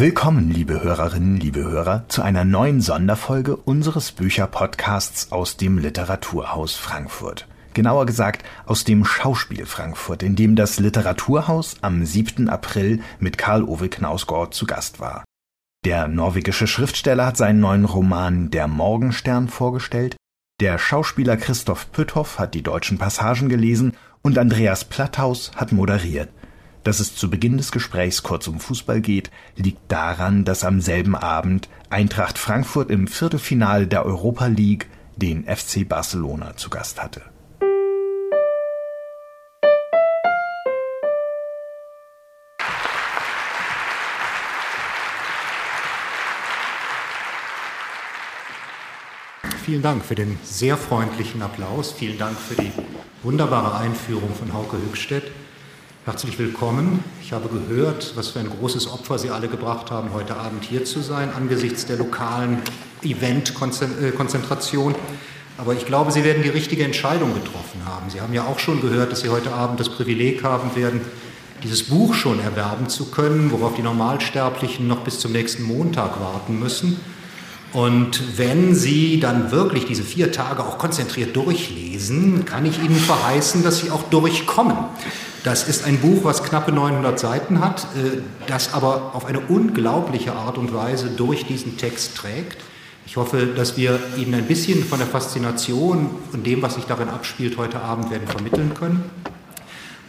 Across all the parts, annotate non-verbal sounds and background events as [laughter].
Willkommen, liebe Hörerinnen, liebe Hörer, zu einer neuen Sonderfolge unseres Bücherpodcasts aus dem Literaturhaus Frankfurt. Genauer gesagt aus dem Schauspiel Frankfurt, in dem das Literaturhaus am 7. April mit Karl Ove Knausgård zu Gast war. Der norwegische Schriftsteller hat seinen neuen Roman Der Morgenstern vorgestellt, der Schauspieler Christoph Pütthoff hat die deutschen Passagen gelesen und Andreas Platthaus hat moderiert. Dass es zu Beginn des Gesprächs kurz um Fußball geht, liegt daran, dass am selben Abend Eintracht Frankfurt im Viertelfinale der Europa League den FC Barcelona zu Gast hatte. Vielen Dank für den sehr freundlichen Applaus. Vielen Dank für die wunderbare Einführung von Hauke Hückstedt. Herzlich willkommen. Ich habe gehört, was für ein großes Opfer Sie alle gebracht haben, heute Abend hier zu sein, angesichts der lokalen Event-Konzentration. Aber ich glaube, Sie werden die richtige Entscheidung getroffen haben. Sie haben ja auch schon gehört, dass Sie heute Abend das Privileg haben werden, dieses Buch schon erwerben zu können, worauf die Normalsterblichen noch bis zum nächsten Montag warten müssen. Und wenn Sie dann wirklich diese vier Tage auch konzentriert durchlesen, kann ich Ihnen verheißen, dass Sie auch durchkommen. Das ist ein Buch, was knappe 900 Seiten hat, äh, das aber auf eine unglaubliche Art und Weise durch diesen Text trägt. Ich hoffe, dass wir Ihnen ein bisschen von der Faszination und dem, was sich darin abspielt, heute Abend werden vermitteln können.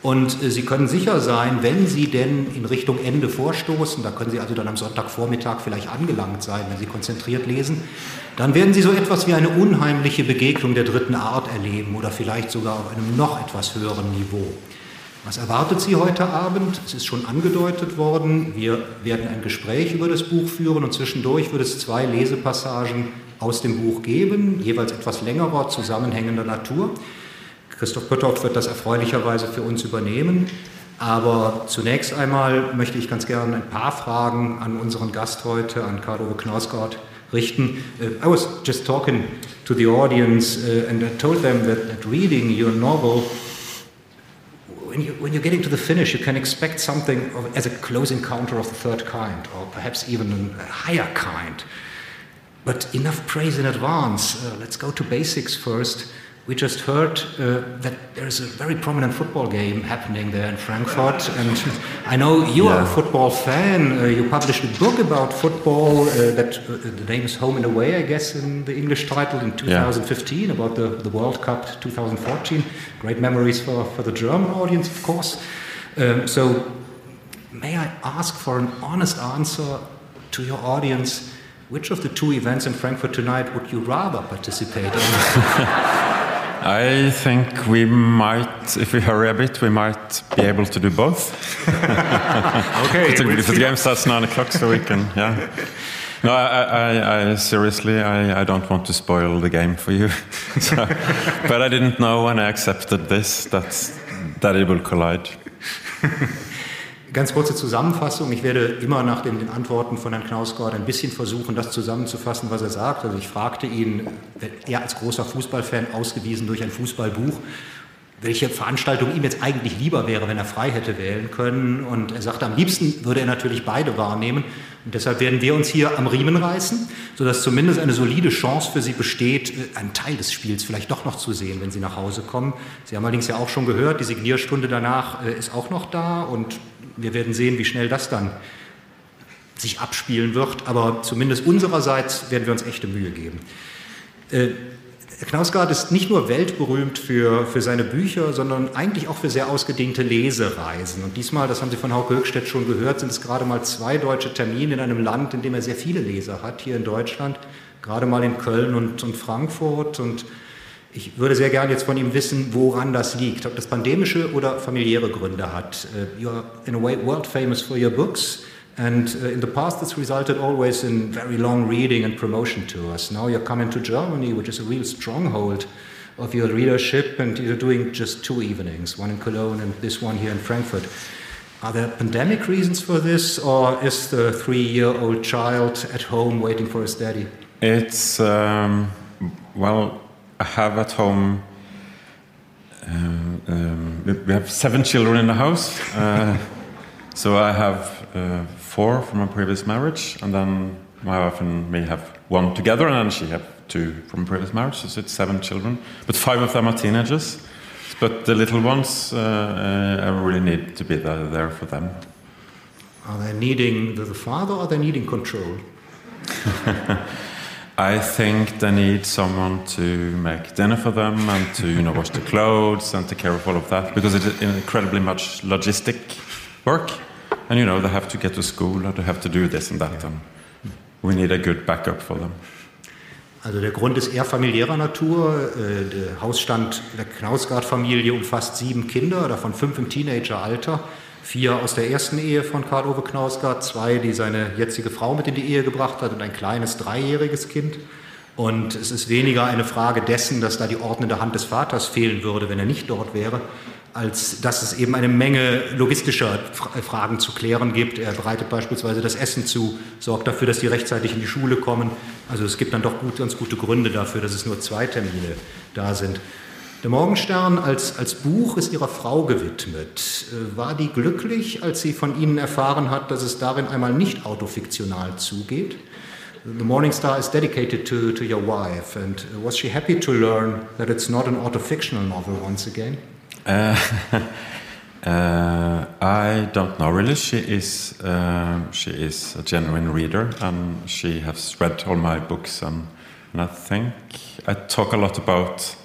Und äh, Sie können sicher sein, wenn Sie denn in Richtung Ende vorstoßen, da können Sie also dann am Sonntagvormittag vielleicht angelangt sein, wenn Sie konzentriert lesen, dann werden Sie so etwas wie eine unheimliche Begegnung der dritten Art erleben oder vielleicht sogar auf einem noch etwas höheren Niveau. Was erwartet Sie heute Abend? Es ist schon angedeutet worden, wir werden ein Gespräch über das Buch führen und zwischendurch wird es zwei Lesepassagen aus dem Buch geben, jeweils etwas längerer, zusammenhängender Natur. Christoph Pötthoff wird das erfreulicherweise für uns übernehmen. Aber zunächst einmal möchte ich ganz gerne ein paar Fragen an unseren Gast heute, an Karl-Ove Knausgård, richten. Uh, I was just talking to the audience uh, and I told them that, that reading your novel when, you, when you're getting to the finish, you can expect something of, as a close encounter of the third kind, or perhaps even a higher kind. But enough praise in advance. Uh, let's go to basics first. We just heard uh, that there's a very prominent football game happening there in Frankfurt, and I know you yeah. are a football fan. Uh, you published a book about football uh, that uh, the name is Home and Away, I guess, in the English title in 2015 yeah. about the, the World Cup 2014. Great memories for, for the German audience, of course. Um, so, may I ask for an honest answer to your audience? Which of the two events in Frankfurt tonight would you rather participate in? [laughs] I think we might, if we hurry a bit, we might be able to do both. [laughs] okay. if, we'll the game starts nine o'clock, so we can, yeah. No, I, I, I seriously, I, I, don't want to spoil the game for you. [laughs] so, but I didn't know when I accepted this that that it will collide. Ganz kurze Zusammenfassung. Ich werde immer nach den Antworten von Herrn Knausgård ein bisschen versuchen, das zusammenzufassen, was er sagt. Also ich fragte ihn, er als großer Fußballfan, ausgewiesen durch ein Fußballbuch, welche Veranstaltung ihm jetzt eigentlich lieber wäre, wenn er frei hätte wählen können. Und er sagte, am liebsten würde er natürlich beide wahrnehmen. Und deshalb werden wir uns hier am Riemen reißen, sodass zumindest eine solide Chance für Sie besteht, einen Teil des Spiels vielleicht doch noch zu sehen, wenn Sie nach Hause kommen. Sie haben allerdings ja auch schon gehört, die Signierstunde danach äh, ist auch noch da und wir werden sehen, wie schnell das dann sich abspielen wird, aber zumindest unsererseits werden wir uns echte Mühe geben. Äh, Knausgard ist nicht nur weltberühmt für, für seine Bücher, sondern eigentlich auch für sehr ausgedehnte Lesereisen. Und diesmal, das haben Sie von Hauke Höchstedt schon gehört, sind es gerade mal zwei deutsche Termine in einem Land, in dem er sehr viele Leser hat, hier in Deutschland, gerade mal in Köln und, und Frankfurt. Und ich würde sehr gerne jetzt von ihm wissen, woran das liegt, ob das pandemische oder familiäre Gründe hat. Uh, you're in a way world famous for your books, and uh, in the past this resulted always in very long reading and promotion tours. Now you're coming to Germany, which is a real stronghold of your readership, and you're doing just two evenings, one in Cologne and this one here in Frankfurt. Are there pandemic reasons for this, or is the three-year-old child at home waiting for his daddy? It's um, well have at home. Uh, um, we have seven children in the house, uh, So I have uh, four from a previous marriage, and then my wife and me have one together, and then she have two from previous marriage. So it's seven children, but five of them are teenagers. But the little ones, uh, uh, I really need to be there, there for them. Are they needing the father or are they needing control? [laughs] I think they need someone to make dinner for them and to you know wash the clothes and take care of all of that because it's incredibly much logistic work and you know they have to get to school or they have to do this and that and we need a good backup for them. Also der Grund ist eher familiärer Natur. Äh, der Hausstand der Knausgard-Familie umfasst sieben Kinder, davon fünf im Teenageralter. Vier aus der ersten Ehe von Karl-Ove Knausgard, zwei, die seine jetzige Frau mit in die Ehe gebracht hat und ein kleines dreijähriges Kind. Und es ist weniger eine Frage dessen, dass da die ordnende Hand des Vaters fehlen würde, wenn er nicht dort wäre, als dass es eben eine Menge logistischer Fragen zu klären gibt. Er bereitet beispielsweise das Essen zu, sorgt dafür, dass die rechtzeitig in die Schule kommen. Also es gibt dann doch gut, ganz gute Gründe dafür, dass es nur zwei Termine da sind. Der Morgenstern als, als Buch ist ihrer Frau gewidmet. Äh, war die glücklich, als sie von Ihnen erfahren hat, dass es darin einmal nicht autofiktional zugeht? The Morning Star is dedicated to, to your wife, and was she happy to learn that it's not an autofictional novel once again? Uh, uh, [laughs] I don't know really. She is uh, she is a genuine reader, and she has read all my books, and, and I think I talk a lot about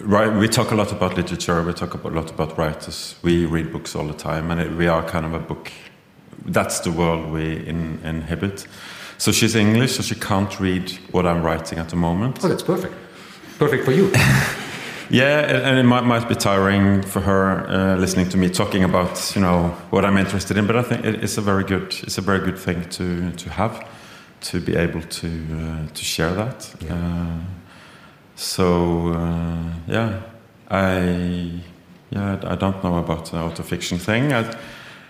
Right, we talk a lot about literature. We talk a lot about writers. We read books all the time, and it, we are kind of a book. That's the world we in, inhabit. So she's English, so she can't read what I'm writing at the moment. Oh, that's perfect. Perfect for you. [laughs] yeah, and it might, might be tiring for her uh, listening to me talking about you know what I'm interested in. But I think it's a very good it's a very good thing to to have to be able to uh, to share that. Yeah. Uh, so uh, yeah, I yeah I don't know about the autofiction thing. I,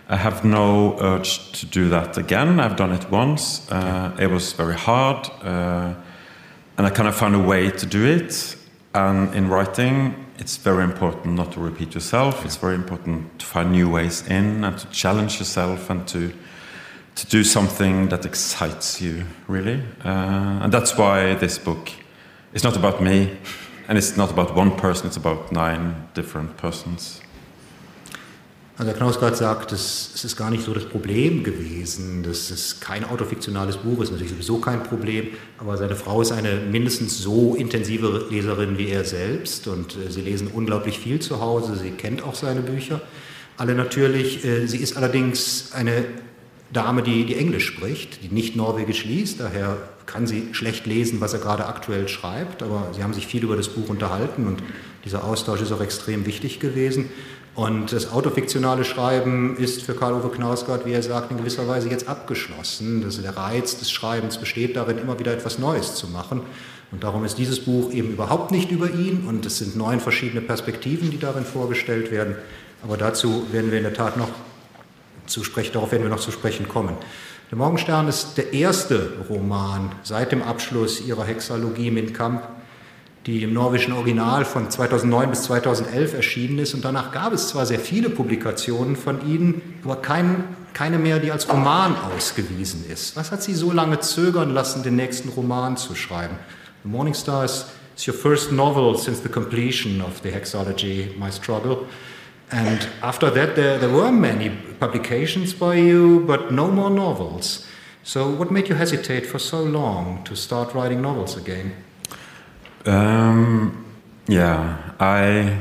I have no urge to do that again. I've done it once. Uh, it was very hard, uh, and I kind of found a way to do it. And in writing, it's very important not to repeat yourself. It's very important to find new ways in and to challenge yourself and to to do something that excites you, really. Uh, and that's why this book it's not about me, and it's not about one person, it's about nine different persons. Also Herr Knausgard sagt, es, es ist gar nicht so das Problem gewesen, dass es kein autofiktionales Buch ist, natürlich sowieso kein Problem, aber seine Frau ist eine mindestens so intensive Leserin wie er selbst und äh, sie lesen unglaublich viel zu Hause, sie kennt auch seine Bücher, alle natürlich. Äh, sie ist allerdings eine Dame, die, die Englisch spricht, die nicht Norwegisch liest, daher kann sie schlecht lesen, was er gerade aktuell schreibt, aber sie haben sich viel über das Buch unterhalten und dieser Austausch ist auch extrem wichtig gewesen. Und das autofiktionale Schreiben ist für Karl-Uwe Knausgard, wie er sagt, in gewisser Weise jetzt abgeschlossen. Das, der Reiz des Schreibens besteht darin, immer wieder etwas Neues zu machen. Und darum ist dieses Buch eben überhaupt nicht über ihn und es sind neun verschiedene Perspektiven, die darin vorgestellt werden. Aber dazu werden wir in der Tat noch zu sprechen, darauf werden wir noch zu sprechen kommen. Der Morgenstern ist der erste Roman seit dem Abschluss ihrer Hexalogie Min Kamp, die im norwegischen Original von 2009 bis 2011 erschienen ist. Und danach gab es zwar sehr viele Publikationen von ihnen, aber kein, keine mehr, die als Roman ausgewiesen ist. Was hat sie so lange zögern lassen, den nächsten Roman zu schreiben? The Morning Star is, is your first novel since the completion of the Hexology, My Struggle. And after that, there, there were many publications by you, but no more novels. So, what made you hesitate for so long to start writing novels again? Um, yeah, I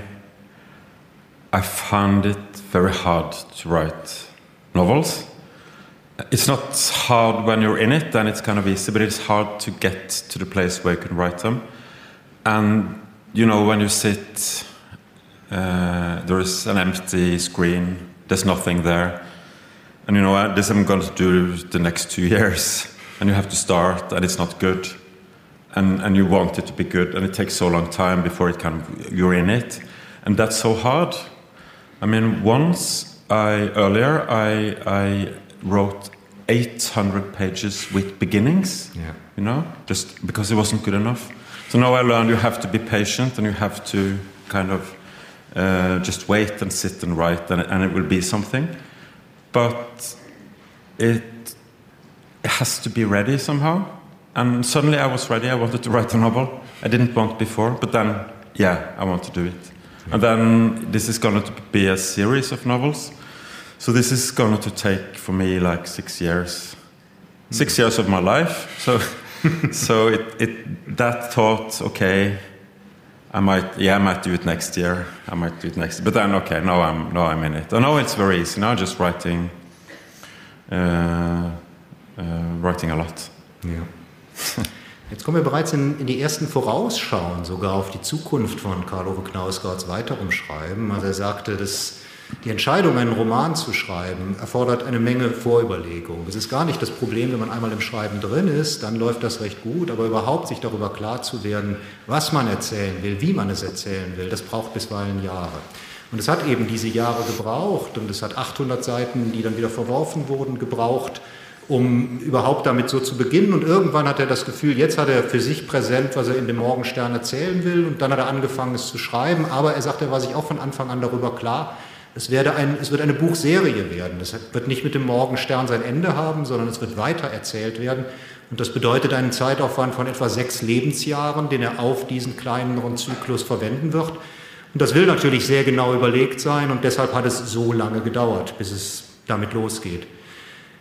I found it very hard to write novels. It's not hard when you're in it, then it's kind of easy, but it's hard to get to the place where you can write them. And you know, when you sit uh, there is an empty screen. There's nothing there. And you know, this I'm going to do the next two years. And you have to start, and it's not good. And, and you want it to be good, and it takes so long time before it can, you're in it. And that's so hard. I mean, once I, earlier, I, I wrote 800 pages with beginnings, yeah. you know, just because it wasn't good enough. So now I learned you have to be patient and you have to kind of uh, just wait and sit and write, and, and, it will be something. but it has to be ready somehow. And suddenly I was ready. I wanted to write a novel. I didn't want before, but then, yeah, I want to do it. And then this is going to be a series of novels. So this is going to take for me like six years, six years of my life. So, [laughs] so it, it that thought, okay, I might, yeah, I might do it next year. I might do it next. But then, okay, now I'm, now I'm in it. I know it's very easy. Now just writing, uh, uh, writing a lot. Ja. [laughs] Jetzt kommen wir bereits in, in, die ersten Vorausschauen sogar auf die Zukunft von Karl-Ove Knausgards weiterem Schreiben. Also er sagte, dass die Entscheidung, einen Roman zu schreiben, erfordert eine Menge Vorüberlegung. Es ist gar nicht das Problem, wenn man einmal im Schreiben drin ist, dann läuft das recht gut, aber überhaupt sich darüber klar zu werden, was man erzählen will, wie man es erzählen will, das braucht bisweilen Jahre. Und es hat eben diese Jahre gebraucht und es hat 800 Seiten, die dann wieder verworfen wurden, gebraucht, um überhaupt damit so zu beginnen. Und irgendwann hat er das Gefühl, jetzt hat er für sich präsent, was er in dem Morgenstern erzählen will. Und dann hat er angefangen, es zu schreiben. Aber er sagt, er war sich auch von Anfang an darüber klar, es, werde ein, es wird eine Buchserie werden. Das wird nicht mit dem Morgenstern sein Ende haben, sondern es wird weiter erzählt werden. Und das bedeutet einen Zeitaufwand von etwa sechs Lebensjahren, den er auf diesen kleineren Zyklus verwenden wird. Und das will natürlich sehr genau überlegt sein und deshalb hat es so lange gedauert, bis es damit losgeht.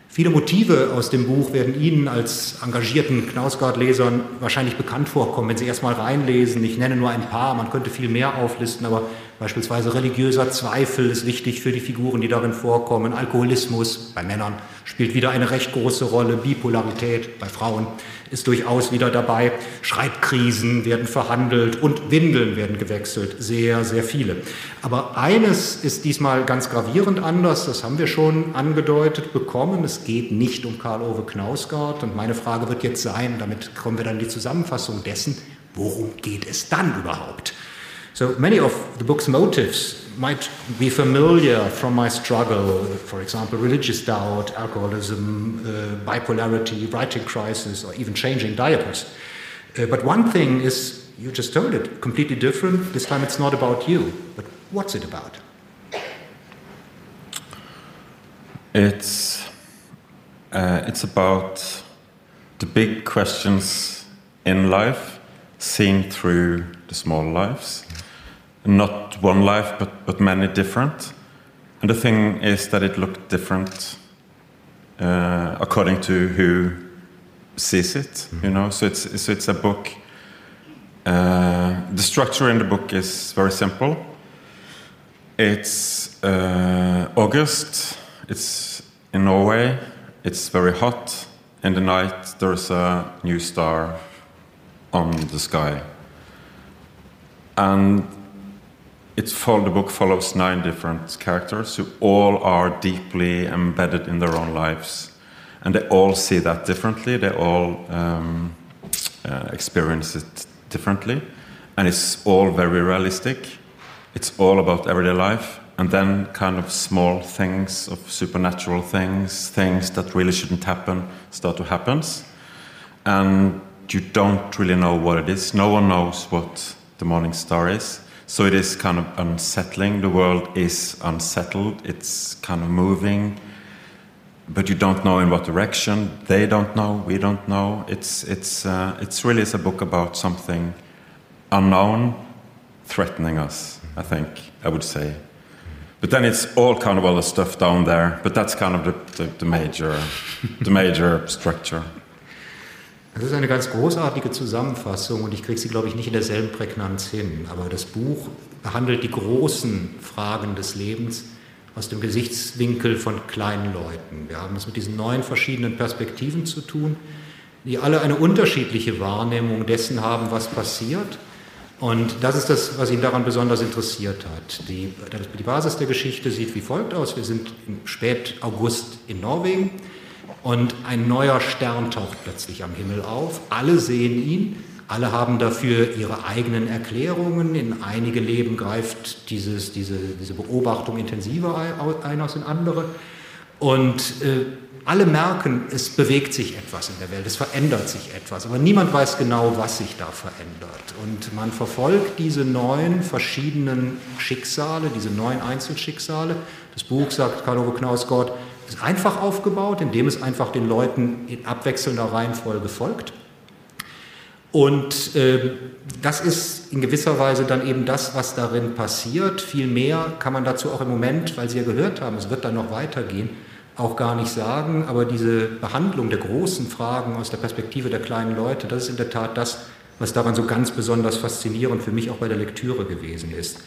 Viele Motive aus dem Buch werden Ihnen als engagierten Knausgard-Lesern wahrscheinlich bekannt vorkommen, wenn Sie erstmal reinlesen. Ich nenne nur ein paar, man könnte viel mehr auflisten, aber beispielsweise religiöser Zweifel ist wichtig für die Figuren, die darin vorkommen. Alkoholismus bei Männern spielt wieder eine recht große Rolle. Bipolarität bei Frauen ist durchaus wieder dabei. Schreibkrisen werden verhandelt und Windeln werden gewechselt. Sehr, sehr viele. Aber eines ist diesmal ganz gravierend anders. Das haben wir schon angedeutet bekommen. Es geht nicht um Karl-Ove Knausgard. Und meine Frage wird jetzt sein, damit kommen wir dann in die Zusammenfassung dessen, worum geht es dann überhaupt? So many of the book's motives might be familiar from my struggle, for example, religious doubt, alcoholism, uh, bipolarity, writing crisis, or even changing diapers. Uh, but one thing is, you just told it, completely different. This time it's not about you. But what's it about? It's, uh, it's about the big questions in life seen through the small lives not one life, but, but many different. And the thing is that it looked different uh, according to who sees it, you know. So it's so it's a book. Uh, the structure in the book is very simple. It's uh, August. It's in Norway. It's very hot. In the night, there's a new star on the sky, and it's the book follows nine different characters who all are deeply embedded in their own lives, and they all see that differently. They all um, uh, experience it differently, and it's all very realistic. It's all about everyday life, and then kind of small things of supernatural things, things that really shouldn't happen, start to happen, and you don't really know what it is. No one knows what the morning star is so it is kind of unsettling. The world is unsettled. It's kind of moving, but you don't know in what direction. They don't know. We don't know. It's it's uh, it's really is a book about something unknown, threatening us. I think I would say. But then it's all kind of all the stuff down there. But that's kind of the, the, the major, the major structure. Das ist eine ganz großartige Zusammenfassung und ich kriege sie, glaube ich, nicht in derselben Prägnanz hin. Aber das Buch behandelt die großen Fragen des Lebens aus dem Gesichtswinkel von kleinen Leuten. Wir haben es mit diesen neun verschiedenen Perspektiven zu tun, die alle eine unterschiedliche Wahrnehmung dessen haben, was passiert. Und das ist das, was ihn daran besonders interessiert hat. Die, die Basis der Geschichte sieht wie folgt aus. Wir sind im Spätaugust in Norwegen. Und ein neuer Stern taucht plötzlich am Himmel auf. Alle sehen ihn, alle haben dafür ihre eigenen Erklärungen. In einige Leben greift dieses, diese, diese Beobachtung intensiver ein als in andere. Und äh, alle merken, es bewegt sich etwas in der Welt, es verändert sich etwas, aber niemand weiß genau, was sich da verändert. Und man verfolgt diese neun verschiedenen Schicksale, diese neun Einzelschicksale. Das Buch, sagt Karl-Ove Knausgott, einfach aufgebaut, indem es einfach den Leuten in abwechselnder Reihenfolge folgt. Und äh, das ist in gewisser Weise dann eben das, was darin passiert. Viel mehr kann man dazu auch im Moment, weil Sie ja gehört haben, es wird dann noch weitergehen, auch gar nicht sagen. Aber diese Behandlung der großen Fragen aus der Perspektive der kleinen Leute, das ist in der Tat das, was daran so ganz besonders faszinierend für mich auch bei der Lektüre gewesen ist.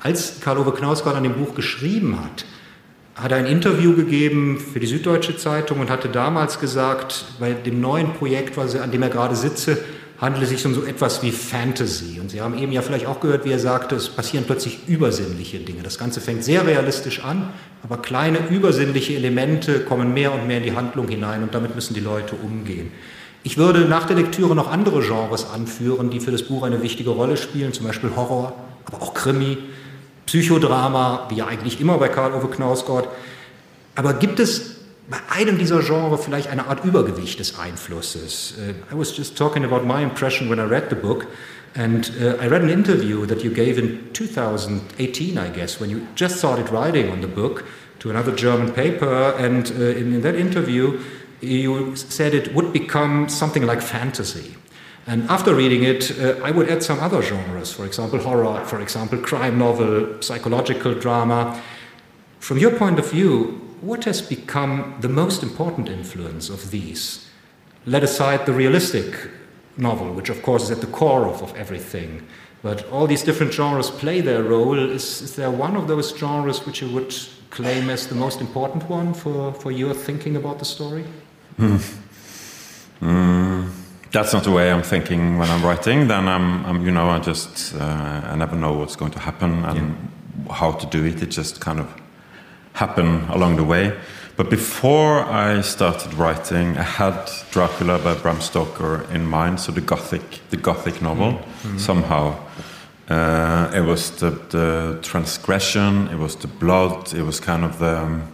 Als Karl-Ove Knausgard an dem Buch geschrieben hat, hat ein Interview gegeben für die Süddeutsche Zeitung und hatte damals gesagt, bei dem neuen Projekt, an dem er gerade sitze, handelt es sich um so etwas wie Fantasy. Und Sie haben eben ja vielleicht auch gehört, wie er sagte, es passieren plötzlich übersinnliche Dinge. Das Ganze fängt sehr realistisch an, aber kleine übersinnliche Elemente kommen mehr und mehr in die Handlung hinein und damit müssen die Leute umgehen. Ich würde nach der Lektüre noch andere Genres anführen, die für das Buch eine wichtige Rolle spielen, zum Beispiel Horror, aber auch Krimi, Psychodrama, wie ja eigentlich immer bei Karl-Ove Knausgott. Aber gibt es bei einem dieser Genres vielleicht eine Art Übergewicht des Einflusses. Uh, I was just talking about my impression when I read the book, and uh, I read an interview that you gave in 2018, I guess, when you just started writing on the book to another German paper, and uh, in, in, that interview, you said it would become something like fantasy. And after reading it, uh, I would add some other genres, for example, horror, for example, crime novel, psychological drama. From your point of view, what has become the most important influence of these? Let aside the realistic novel, which of course is at the core of, of everything, but all these different genres play their role. Is, is there one of those genres which you would claim as the most important one for, for your thinking about the story? Mm. Mm, that's not the way I'm thinking when I'm writing. Then I'm, I'm you know, I just, uh, I never know what's going to happen and yeah. how to do it. It just kind of happen along the way. But before I started writing, I had Dracula by Bram Stoker in mind, so the gothic, the gothic novel. Mm-hmm. Somehow, uh, it was the, the, transgression, it was the blood, it was kind of the. Um,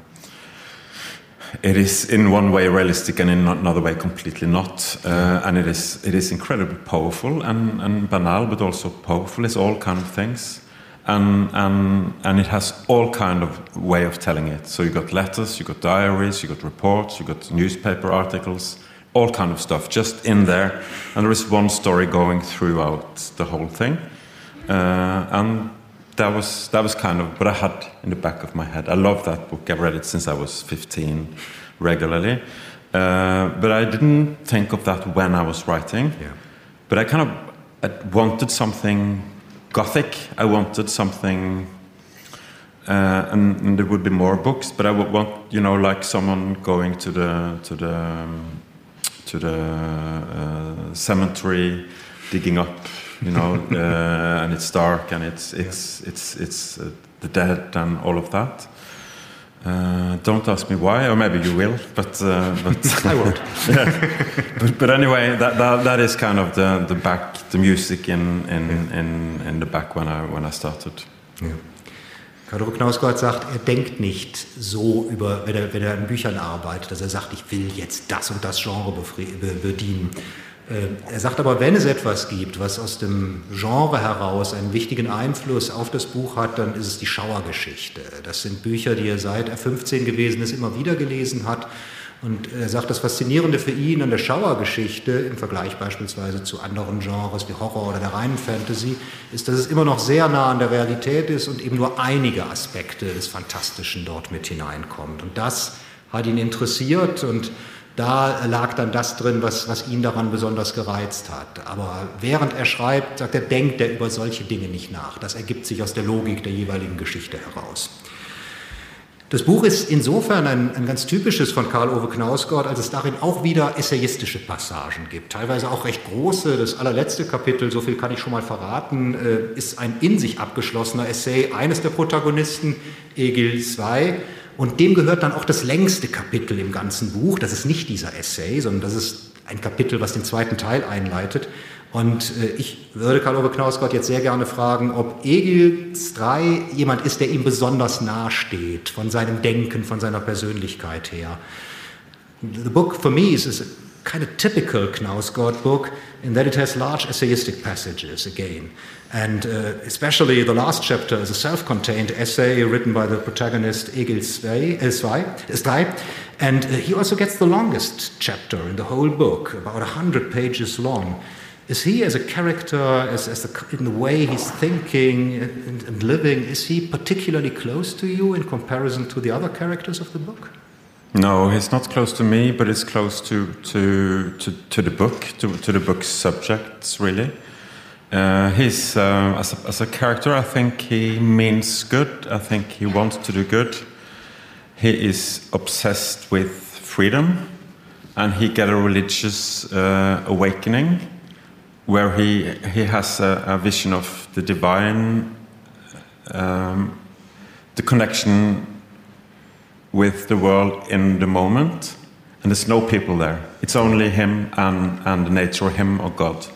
it is in one way realistic and in another way completely not, uh, and it is it is incredibly powerful and, and banal, but also powerful. It's all kind of things and and and it has all kind of way of telling it. So you got letters, you got diaries, you got reports, you got newspaper articles, all kind of stuff just in there. And there is one story going throughout the whole thing, uh, and that was that was kind of what I had in the back of my head. I love that book. I've read it since I was 15 regularly, uh, but I didn't think of that when I was writing. Yeah. But I kind of I wanted something gothic. I wanted something, uh, and, and, there would be more books, but I would want, you know, like someone going to the to the um, to the uh, cemetery, digging up, you know, uh, and it's dark and it's it's it's it's uh, the dead and all of that. Uh, don't ask me why, or maybe you will, but uh, but [laughs] I won't. [laughs] yeah. but, but anyway, that, that that is kind of the the back, the music in in in, in the back when I when I started. Ja. Karl Knausgott sagt, er denkt nicht so über, wenn er, wenn er an Büchern arbeitet, dass er sagt, ich will jetzt das und das Genre bedienen. Äh, er sagt aber, wenn es etwas gibt, was aus dem Genre heraus einen wichtigen Einfluss auf das Buch hat, dann ist es die Schauergeschichte. Das sind Bücher, die er seit er 15 gewesen ist, immer wieder gelesen hat. Und er sagt, das Faszinierende für ihn an der Schauergeschichte im Vergleich beispielsweise zu anderen Genres wie Horror oder der reinen Fantasy ist, dass es immer noch sehr nah an der Realität ist und eben nur einige Aspekte des Fantastischen dort mit hineinkommt. Und das hat ihn interessiert und da lag dann das drin, was, was ihn daran besonders gereizt hat. Aber während er schreibt, sagt er, denkt er über solche Dinge nicht nach. Das ergibt sich aus der Logik der jeweiligen Geschichte heraus. Das Buch ist insofern ein, ein ganz typisches von Karl-Ove Knausgott, als es darin auch wieder essayistische Passagen gibt. Teilweise auch recht große. Das allerletzte Kapitel, so viel kann ich schon mal verraten, äh, ist ein in sich abgeschlossener Essay eines der Protagonisten, Egil II, und dem gehört dann auch das längste Kapitel im ganzen Buch. Das ist nicht dieser Essay, sondern das ist ein Kapitel, was den zweiten Teil einleitet. Und äh, ich würde Karl-Ove Knausgott jetzt sehr gerne fragen, ob Egil III jemand ist, der ihm besonders nahe von seinem Denken, von seiner Persönlichkeit her. The book for me is, is kind of typical Knausgård book in that it has large essayistic passages again. And uh, especially the last chapter is a self contained essay written by the protagonist Egil Svei. And uh, he also gets the longest chapter in the whole book, about 100 pages long. Is he, as a character, as, as the, in the way he's thinking and, and living, is he particularly close to you in comparison to the other characters of the book? No, he's not close to me, but he's close to to to, to the book, to, to the book's subjects, really. Uh, he's uh, as, a, as a character. I think he means good. I think he wants to do good. He is obsessed with freedom, and he get a religious uh, awakening, where he he has a, a vision of the divine, um, the connection with the world in the moment, and there's no people there. It's only him and, and nature, him or God.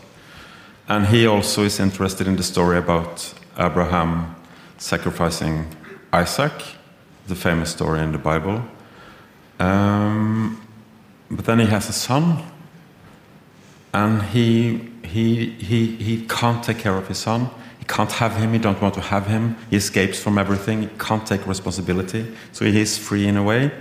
And he also is interested in the story about Abraham sacrificing Isaac, the famous story in the Bible. Um, but then he has a son, and he, he, he, he can't take care of his son. He can't have him, he don't want to have him. He escapes from everything, he can't take responsibility. So he is free in a way.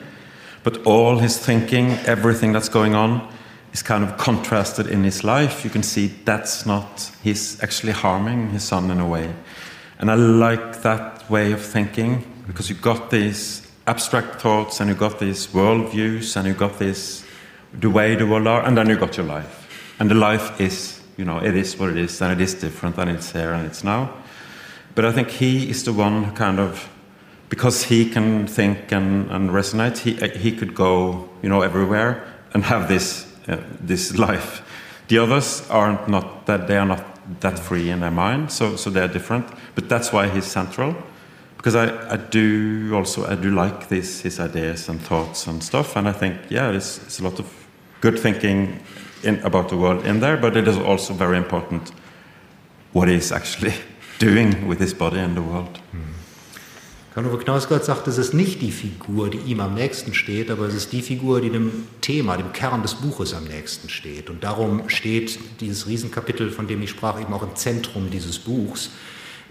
But all his thinking, everything that's going on, is kind of contrasted in his life. You can see that's not, he's actually harming his son in a way. And I like that way of thinking because you got these abstract thoughts and you got these worldviews and you got this, the way the world are, and then you got your life. And the life is you know, it is what it is, and it is different, and it's here and it's now. But I think he is the one who kind of, because he can think and, and resonate, he, he could go, you know, everywhere and have this, uh, this life. The others aren't not that, they are not that free in their mind, so, so they're different. But that's why he's central. Because I, I do also, I do like this, his ideas and thoughts and stuff, and I think, yeah, it's, it's a lot of good thinking in, about the world in there, but it is also very important what he's actually [laughs] doing with his body in the world. Karl-Uwe Knausgott sagt, es ist nicht die Figur, die ihm am nächsten steht, aber es ist die Figur, die dem Thema, dem Kern des Buches am nächsten steht. Und darum steht dieses Riesenkapitel, von dem ich sprach, eben auch im Zentrum dieses Buchs.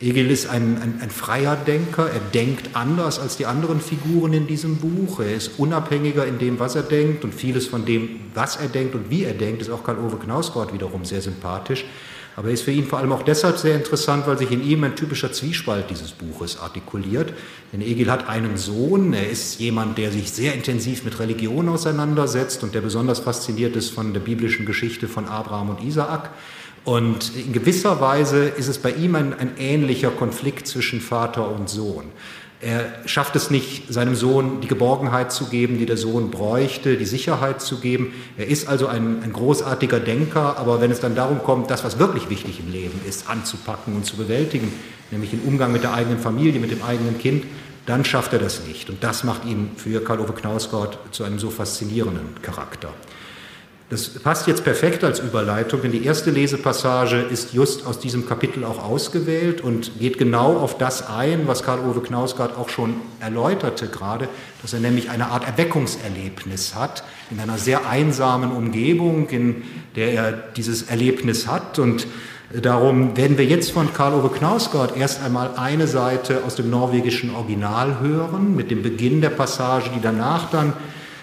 Egil ist ein, ein, ein, freier Denker, er denkt anders als die anderen Figuren in diesem Buch, er ist unabhängiger in dem, was er denkt und vieles von dem, was er denkt und wie er denkt, ist auch Karl-Ove Knausgott wiederum sehr sympathisch. Aber er ist für ihn vor allem auch deshalb sehr interessant, weil sich in ihm ein typischer Zwiespalt dieses Buches artikuliert. Denn Egil hat einen Sohn, er ist jemand, der sich sehr intensiv mit Religion auseinandersetzt und der besonders fasziniert ist von der biblischen Geschichte von Abraham und Isaak. Und in gewisser Weise ist es bei ihm ein, ein, ähnlicher Konflikt zwischen Vater und Sohn. Er schafft es nicht, seinem Sohn die Geborgenheit zu geben, die der Sohn bräuchte, die Sicherheit zu geben. Er ist also ein, ein großartiger Denker, aber wenn es dann darum kommt, das, was wirklich wichtig im Leben ist, anzupacken und zu bewältigen, nämlich den Umgang mit der eigenen Familie, mit dem eigenen Kind, dann schafft er das nicht. Und das macht ihn für Karl-Ove Knausgott zu einem so faszinierenden Charakter. Das passt jetzt perfekt als Überleitung, denn die erste Lesepassage ist just aus diesem Kapitel auch ausgewählt und geht genau auf das ein, was Karl-Ove Knausgard auch schon erläuterte gerade, dass er nämlich eine Art Erweckungserlebnis hat, in einer sehr einsamen Umgebung, in der er dieses Erlebnis hat. Und darum werden wir jetzt von Karl-Ove Knausgard erst einmal eine Seite aus dem norwegischen Original hören, mit dem Beginn der Passage, die danach dann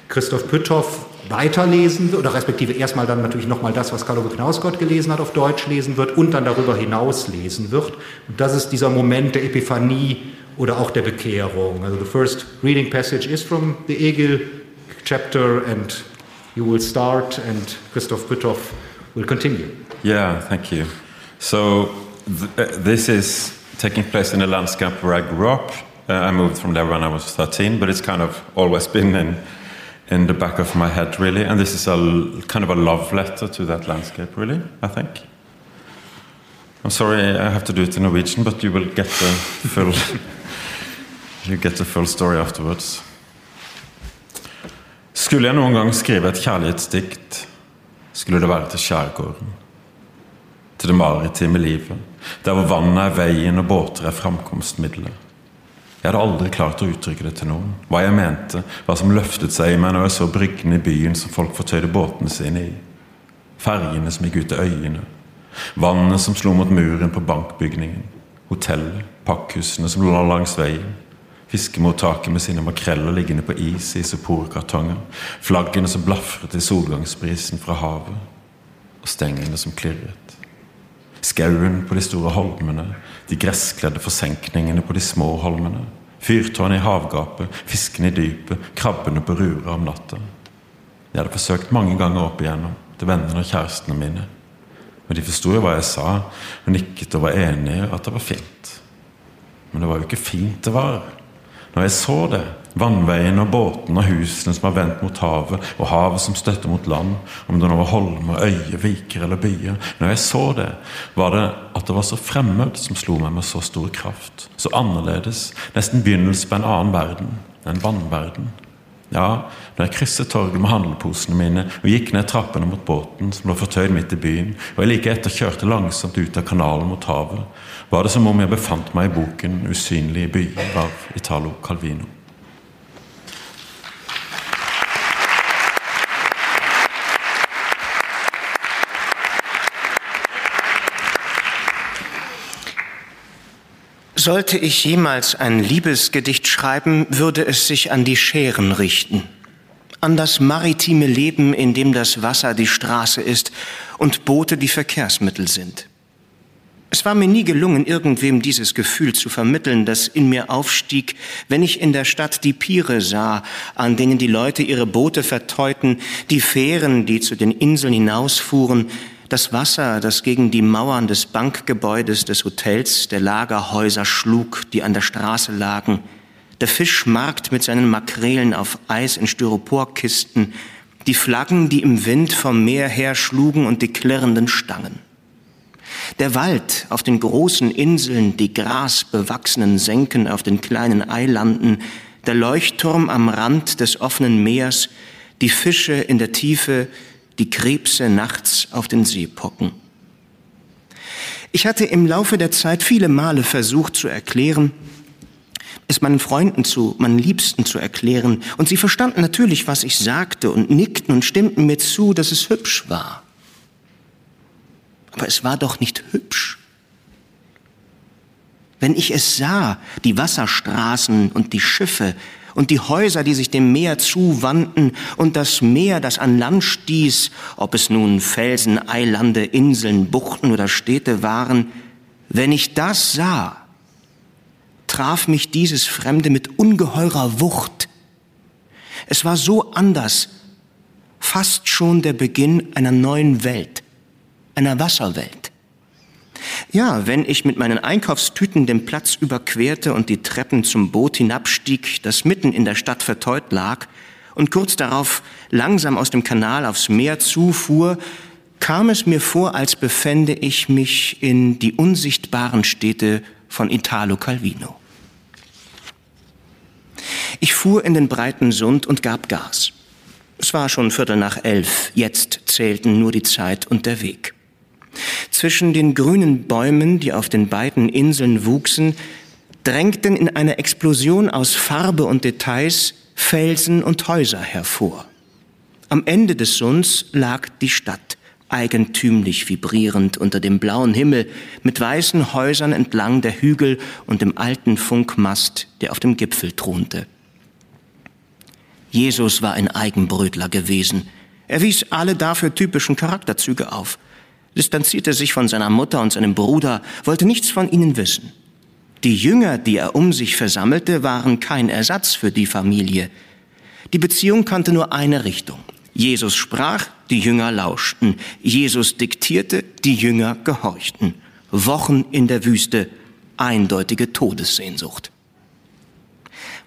Christoph Pütthoff weiterlesen oder respektive erstmal dann natürlich nochmal das, was Karl-Ove Knausgott gelesen hat, auf Deutsch lesen wird und dann darüber hinaus lesen wird. Und das ist dieser Moment der Epiphanie oder auch der Bekehrung. Also the first reading passage is from the Egil chapter and you will start and Christoph Pütthoff will continue. Yeah, thank you. So th uh, this is taking place in a landscape where I grew up. Uh, I moved from there when I was 13, but it's kind of always been in in the back of my head, really. And this is a kind of a love letter to that landscape, really, I think. I'm sorry I have to do it in Norwegian, but you will get the full, [laughs] you get the full story afterwards. Skulle jeg noen gang skrive et kjærlighetsdikt, skulle det være til skjærgården. Til det maritime livet, der hvor vannet er veien og båter er framkomstmidler. Jeg hadde aldri klart å uttrykke det til noen. Hva jeg mente, hva som løftet seg i meg når jeg så bryggene i byen som folk fortøyde båtene sine i. Ferjene som gikk ut til øyene. Vannet som slo mot muren på bankbygningen. Hotellet, pakkhusene som lå langs veien. Fiskemottaket med sine makreller liggende på is i isoporkartonger. Flaggene som blafret i solgangsbrisen fra havet. Og stengene som klirret. Skauen på de store holmene, de gresskledde forsenkningene på de små holmene. Fyrtårnet i havgapet, fiskene i dypet, krabbene på ruret om natta. Jeg hadde forsøkt mange ganger opp igjennom, til vennene og kjærestene mine. Men de forsto jo hva jeg sa, og nikket og var enige at det var fint. Men det var jo ikke fint det var. Når jeg så det, vannveien og båtene og husene som var vendt mot havet, og havet som støtter mot land, om det nå var holmer, øyer, viker eller byer Når jeg så det, var det at det var så fremmed som slo meg med så stor kraft. Så annerledes, nesten begynnelse på en annen verden, en vannverden. Ja, når jeg krysset torget med handleposene mine og gikk ned trappene mot båten som lå fortøyd midt i byen, og jeg like etter kjørte langsomt ut av kanalen mot havet, var det som om jeg befant meg i boken 'Usynlige byer' av Italo Calvino. Sollte ich jemals ein Liebesgedicht schreiben, würde es sich an die Scheren richten, an das maritime Leben, in dem das Wasser die Straße ist und Boote die Verkehrsmittel sind. Es war mir nie gelungen, irgendwem dieses Gefühl zu vermitteln, das in mir aufstieg, wenn ich in der Stadt die Piere sah, an denen die Leute ihre Boote verteuten, die Fähren, die zu den Inseln hinausfuhren, das Wasser, das gegen die Mauern des Bankgebäudes des Hotels, der Lagerhäuser schlug, die an der Straße lagen, der Fischmarkt mit seinen Makrelen auf Eis in Styroporkisten, die Flaggen, die im Wind vom Meer her schlugen und die klirrenden Stangen. Der Wald auf den großen Inseln, die grasbewachsenen Senken auf den kleinen Eilanden, der Leuchtturm am Rand des offenen Meers, die Fische in der Tiefe, die Krebse nachts auf den Seepocken. Ich hatte im Laufe der Zeit viele Male versucht zu erklären, es meinen Freunden zu, meinen Liebsten zu erklären, und sie verstanden natürlich, was ich sagte und nickten und stimmten mir zu, dass es hübsch war. Aber es war doch nicht hübsch. Wenn ich es sah, die Wasserstraßen und die Schiffe, und die Häuser, die sich dem Meer zuwandten und das Meer, das an Land stieß, ob es nun Felsen, Eilande, Inseln, Buchten oder Städte waren, wenn ich das sah, traf mich dieses Fremde mit ungeheurer Wucht. Es war so anders, fast schon der Beginn einer neuen Welt, einer Wasserwelt. Ja, wenn ich mit meinen Einkaufstüten den Platz überquerte und die Treppen zum Boot hinabstieg, das mitten in der Stadt verteut lag, und kurz darauf langsam aus dem Kanal aufs Meer zufuhr, kam es mir vor, als befände ich mich in die unsichtbaren Städte von Italo Calvino. Ich fuhr in den breiten Sund und gab Gas. Es war schon Viertel nach elf, jetzt zählten nur die Zeit und der Weg. Zwischen den grünen Bäumen, die auf den beiden Inseln wuchsen, drängten in einer Explosion aus Farbe und Details Felsen und Häuser hervor. Am Ende des Sunds lag die Stadt, eigentümlich vibrierend unter dem blauen Himmel, mit weißen Häusern entlang der Hügel und dem alten Funkmast, der auf dem Gipfel thronte. Jesus war ein Eigenbrötler gewesen. Er wies alle dafür typischen Charakterzüge auf distanzierte sich von seiner Mutter und seinem Bruder, wollte nichts von ihnen wissen. Die Jünger, die er um sich versammelte, waren kein Ersatz für die Familie. Die Beziehung kannte nur eine Richtung. Jesus sprach, die Jünger lauschten. Jesus diktierte, die Jünger gehorchten. Wochen in der Wüste, eindeutige Todessehnsucht.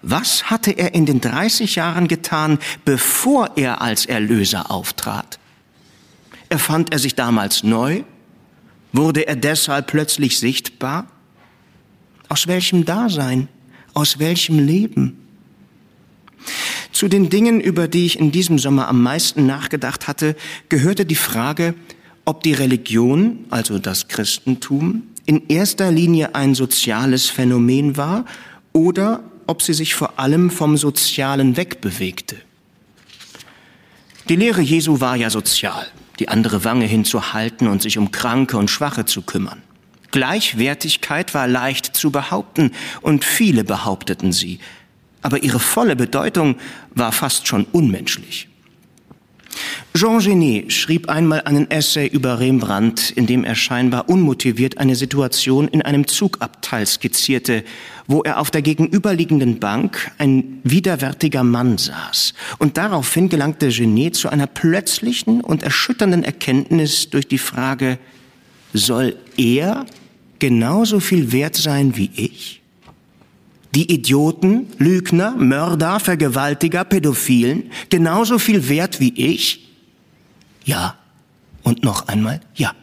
Was hatte er in den 30 Jahren getan, bevor er als Erlöser auftrat? Erfand er sich damals neu? Wurde er deshalb plötzlich sichtbar? Aus welchem Dasein? Aus welchem Leben? Zu den Dingen, über die ich in diesem Sommer am meisten nachgedacht hatte, gehörte die Frage, ob die Religion, also das Christentum, in erster Linie ein soziales Phänomen war oder ob sie sich vor allem vom Sozialen wegbewegte. Die Lehre Jesu war ja sozial. Die andere Wange hinzuhalten und sich um Kranke und Schwache zu kümmern. Gleichwertigkeit war leicht zu behaupten und viele behaupteten sie, aber ihre volle Bedeutung war fast schon unmenschlich. Jean Genet schrieb einmal einen Essay über Rembrandt, in dem er scheinbar unmotiviert eine Situation in einem Zugabteil skizzierte, wo er auf der gegenüberliegenden Bank ein widerwärtiger Mann saß. Und daraufhin gelangte Genet zu einer plötzlichen und erschütternden Erkenntnis durch die Frage, soll er genauso viel wert sein wie ich? Die Idioten, Lügner, Mörder, Vergewaltiger, Pädophilen genauso viel wert wie ich? Ja. Und noch einmal ja.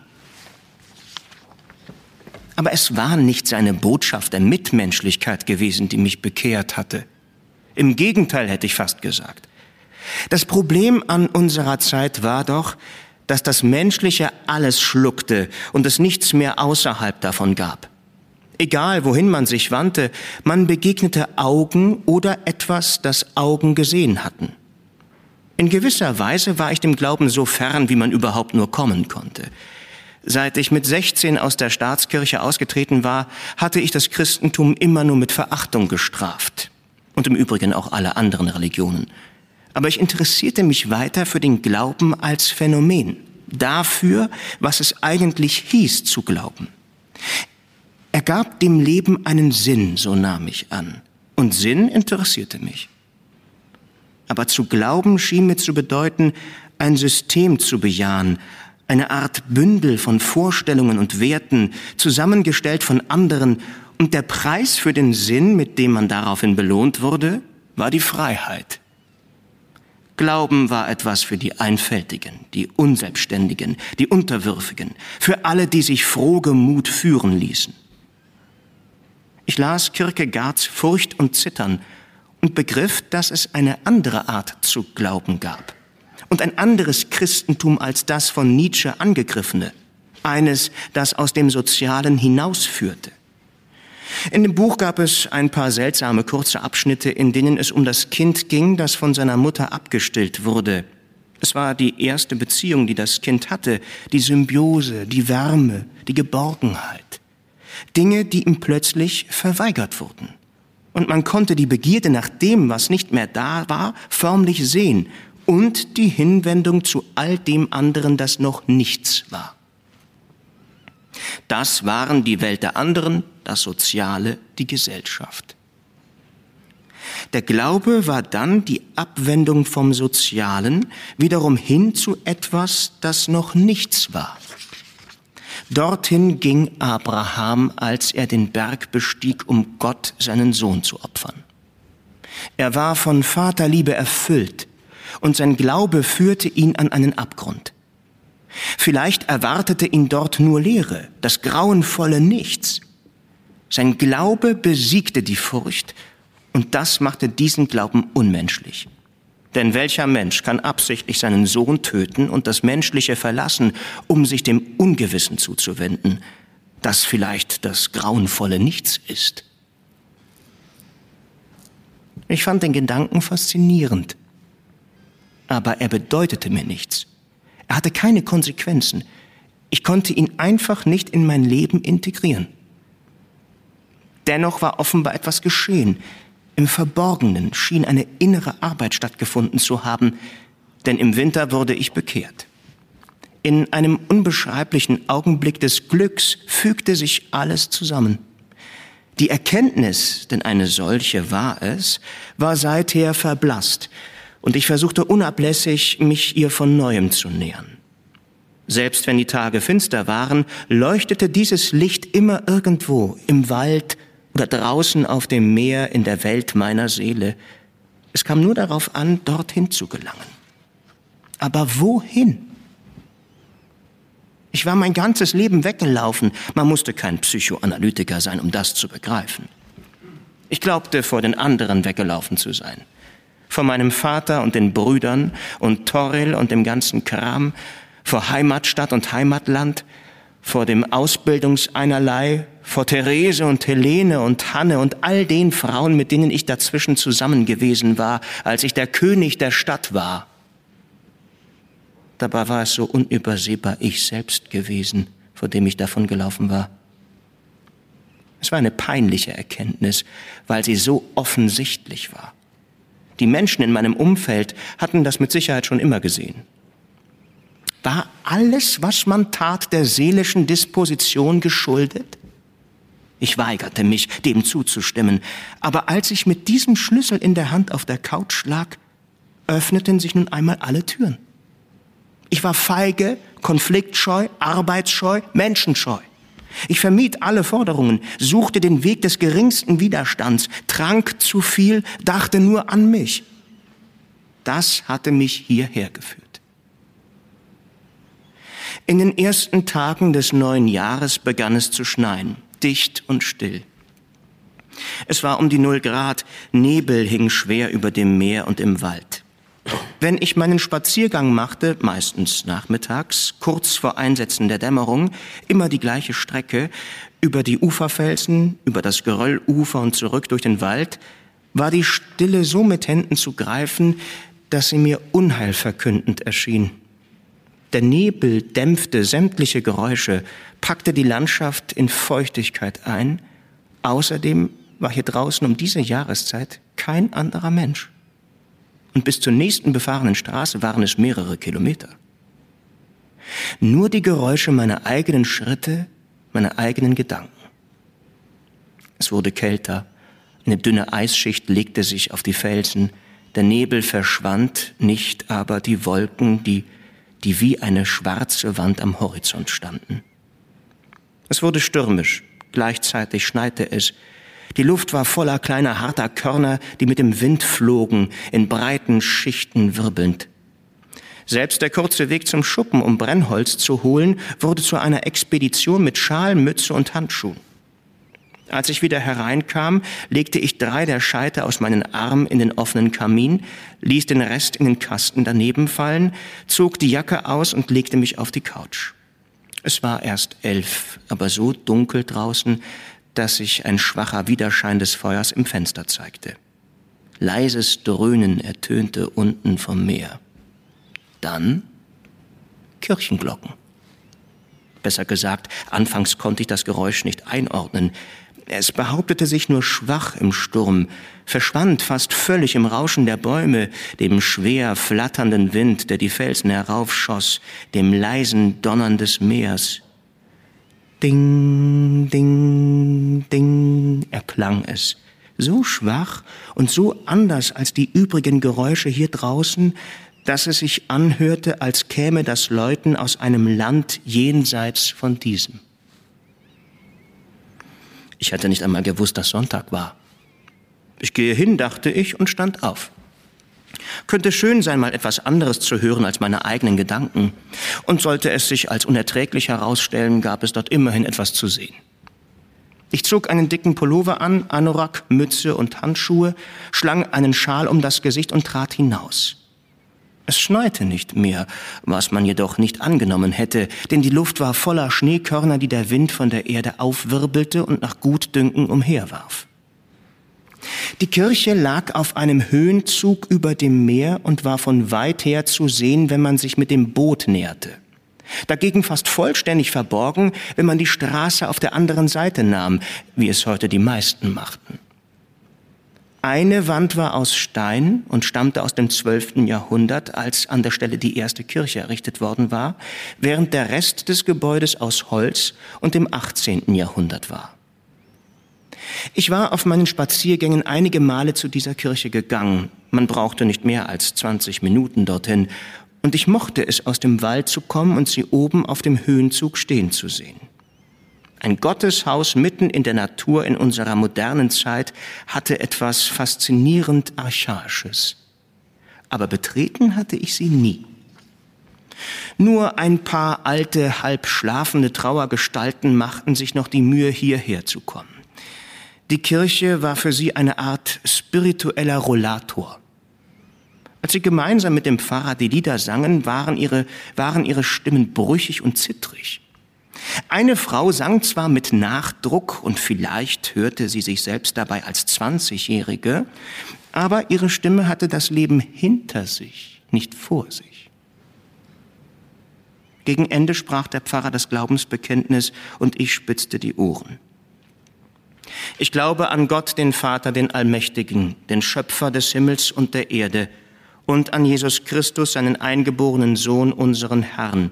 Aber es war nicht seine Botschaft der Mitmenschlichkeit gewesen, die mich bekehrt hatte. Im Gegenteil hätte ich fast gesagt. Das Problem an unserer Zeit war doch, dass das Menschliche alles schluckte und es nichts mehr außerhalb davon gab. Egal, wohin man sich wandte, man begegnete Augen oder etwas, das Augen gesehen hatten. In gewisser Weise war ich dem Glauben so fern, wie man überhaupt nur kommen konnte. Seit ich mit 16 aus der Staatskirche ausgetreten war, hatte ich das Christentum immer nur mit Verachtung gestraft. Und im Übrigen auch alle anderen Religionen. Aber ich interessierte mich weiter für den Glauben als Phänomen. Dafür, was es eigentlich hieß zu glauben. Er gab dem Leben einen Sinn, so nahm ich an. Und Sinn interessierte mich. Aber zu glauben schien mir zu bedeuten, ein System zu bejahen, eine Art Bündel von Vorstellungen und Werten, zusammengestellt von anderen, und der Preis für den Sinn, mit dem man daraufhin belohnt wurde, war die Freiheit. Glauben war etwas für die Einfältigen, die Unselbstständigen, die Unterwürfigen, für alle, die sich frohgemut führen ließen. Ich las Kierkegaards Furcht und Zittern und begriff, dass es eine andere Art zu glauben gab und ein anderes Christentum als das von Nietzsche angegriffene, eines, das aus dem Sozialen hinausführte. In dem Buch gab es ein paar seltsame kurze Abschnitte, in denen es um das Kind ging, das von seiner Mutter abgestillt wurde. Es war die erste Beziehung, die das Kind hatte, die Symbiose, die Wärme, die Geborgenheit. Dinge, die ihm plötzlich verweigert wurden. Und man konnte die Begierde nach dem, was nicht mehr da war, förmlich sehen und die Hinwendung zu all dem anderen, das noch nichts war. Das waren die Welt der anderen, das Soziale, die Gesellschaft. Der Glaube war dann die Abwendung vom Sozialen wiederum hin zu etwas, das noch nichts war. Dorthin ging Abraham, als er den Berg bestieg, um Gott seinen Sohn zu opfern. Er war von Vaterliebe erfüllt und sein Glaube führte ihn an einen Abgrund. Vielleicht erwartete ihn dort nur Leere, das grauenvolle Nichts. Sein Glaube besiegte die Furcht und das machte diesen Glauben unmenschlich. Denn welcher Mensch kann absichtlich seinen Sohn töten und das Menschliche verlassen, um sich dem Ungewissen zuzuwenden, das vielleicht das grauenvolle Nichts ist? Ich fand den Gedanken faszinierend, aber er bedeutete mir nichts. Er hatte keine Konsequenzen. Ich konnte ihn einfach nicht in mein Leben integrieren. Dennoch war offenbar etwas geschehen, im Verborgenen schien eine innere Arbeit stattgefunden zu haben, denn im Winter wurde ich bekehrt. In einem unbeschreiblichen Augenblick des Glücks fügte sich alles zusammen. Die Erkenntnis, denn eine solche war es, war seither verblasst, und ich versuchte unablässig, mich ihr von neuem zu nähern. Selbst wenn die Tage finster waren, leuchtete dieses Licht immer irgendwo, im Wald, oder draußen auf dem Meer in der Welt meiner Seele. Es kam nur darauf an, dorthin zu gelangen. Aber wohin? Ich war mein ganzes Leben weggelaufen. Man musste kein Psychoanalytiker sein, um das zu begreifen. Ich glaubte, vor den anderen weggelaufen zu sein. Vor meinem Vater und den Brüdern und Toril und dem ganzen Kram, vor Heimatstadt und Heimatland, vor dem Ausbildungseinerlei, vor Therese und Helene und Hanne und all den Frauen, mit denen ich dazwischen zusammen gewesen war, als ich der König der Stadt war. Dabei war es so unübersehbar ich selbst gewesen, vor dem ich davon gelaufen war. Es war eine peinliche Erkenntnis, weil sie so offensichtlich war. Die Menschen in meinem Umfeld hatten das mit Sicherheit schon immer gesehen. War alles, was man tat, der seelischen Disposition geschuldet? Ich weigerte mich, dem zuzustimmen, aber als ich mit diesem Schlüssel in der Hand auf der Couch lag, öffneten sich nun einmal alle Türen. Ich war feige, konfliktscheu, arbeitsscheu, menschenscheu. Ich vermied alle Forderungen, suchte den Weg des geringsten Widerstands, trank zu viel, dachte nur an mich. Das hatte mich hierher geführt. In den ersten Tagen des neuen Jahres begann es zu schneien, dicht und still. Es war um die Null Grad, Nebel hing schwer über dem Meer und im Wald. Wenn ich meinen Spaziergang machte, meistens nachmittags, kurz vor Einsetzen der Dämmerung, immer die gleiche Strecke, über die Uferfelsen, über das Geröllufer und zurück durch den Wald, war die Stille so mit Händen zu greifen, dass sie mir unheilverkündend erschien. Der Nebel dämpfte sämtliche Geräusche, packte die Landschaft in Feuchtigkeit ein. Außerdem war hier draußen um diese Jahreszeit kein anderer Mensch und bis zur nächsten befahrenen Straße waren es mehrere Kilometer. Nur die Geräusche meiner eigenen Schritte, meiner eigenen Gedanken. Es wurde kälter, eine dünne Eisschicht legte sich auf die Felsen, der Nebel verschwand, nicht aber die Wolken, die, die wie eine schwarze Wand am Horizont standen. Es wurde stürmisch, gleichzeitig schneite es, die Luft war voller kleiner harter Körner, die mit dem Wind flogen, in breiten Schichten wirbelnd. Selbst der kurze Weg zum Schuppen, um Brennholz zu holen, wurde zu einer Expedition mit Schal, Mütze und Handschuhen. Als ich wieder hereinkam, legte ich drei der Scheite aus meinen Armen in den offenen Kamin, ließ den Rest in den Kasten daneben fallen, zog die Jacke aus und legte mich auf die Couch. Es war erst elf, aber so dunkel draußen, dass sich ein schwacher Widerschein des Feuers im Fenster zeigte. Leises Dröhnen ertönte unten vom Meer. Dann Kirchenglocken. Besser gesagt, anfangs konnte ich das Geräusch nicht einordnen. Es behauptete sich nur schwach im Sturm, verschwand fast völlig im Rauschen der Bäume, dem schwer flatternden Wind, der die Felsen heraufschoss, dem leisen Donnern des Meers. Ding, ding, ding erklang es. So schwach und so anders als die übrigen Geräusche hier draußen, dass es sich anhörte, als käme das Läuten aus einem Land jenseits von diesem. Ich hatte nicht einmal gewusst, dass Sonntag war. Ich gehe hin, dachte ich, und stand auf. Könnte schön sein, mal etwas anderes zu hören als meine eigenen Gedanken. Und sollte es sich als unerträglich herausstellen, gab es dort immerhin etwas zu sehen. Ich zog einen dicken Pullover an, Anorak, Mütze und Handschuhe, schlang einen Schal um das Gesicht und trat hinaus. Es schneite nicht mehr, was man jedoch nicht angenommen hätte, denn die Luft war voller Schneekörner, die der Wind von der Erde aufwirbelte und nach Gutdünken umherwarf. Die Kirche lag auf einem Höhenzug über dem Meer und war von weit her zu sehen, wenn man sich mit dem Boot näherte. Dagegen fast vollständig verborgen, wenn man die Straße auf der anderen Seite nahm, wie es heute die meisten machten. Eine Wand war aus Stein und stammte aus dem zwölften Jahrhundert, als an der Stelle die erste Kirche errichtet worden war, während der Rest des Gebäudes aus Holz und im achtzehnten Jahrhundert war. Ich war auf meinen Spaziergängen einige Male zu dieser Kirche gegangen. Man brauchte nicht mehr als 20 Minuten dorthin. Und ich mochte es, aus dem Wald zu kommen und sie oben auf dem Höhenzug stehen zu sehen. Ein Gotteshaus mitten in der Natur in unserer modernen Zeit hatte etwas faszinierend Archaisches. Aber betreten hatte ich sie nie. Nur ein paar alte, halb schlafende Trauergestalten machten sich noch die Mühe, hierher zu kommen. Die Kirche war für sie eine Art spiritueller Rollator. Als sie gemeinsam mit dem Pfarrer die Lieder sangen, waren ihre, waren ihre Stimmen brüchig und zittrig. Eine Frau sang zwar mit Nachdruck und vielleicht hörte sie sich selbst dabei als Zwanzigjährige, aber ihre Stimme hatte das Leben hinter sich, nicht vor sich. Gegen Ende sprach der Pfarrer das Glaubensbekenntnis und ich spitzte die Ohren. Ich glaube an Gott, den Vater, den Allmächtigen, den Schöpfer des Himmels und der Erde, und an Jesus Christus, seinen eingeborenen Sohn, unseren Herrn,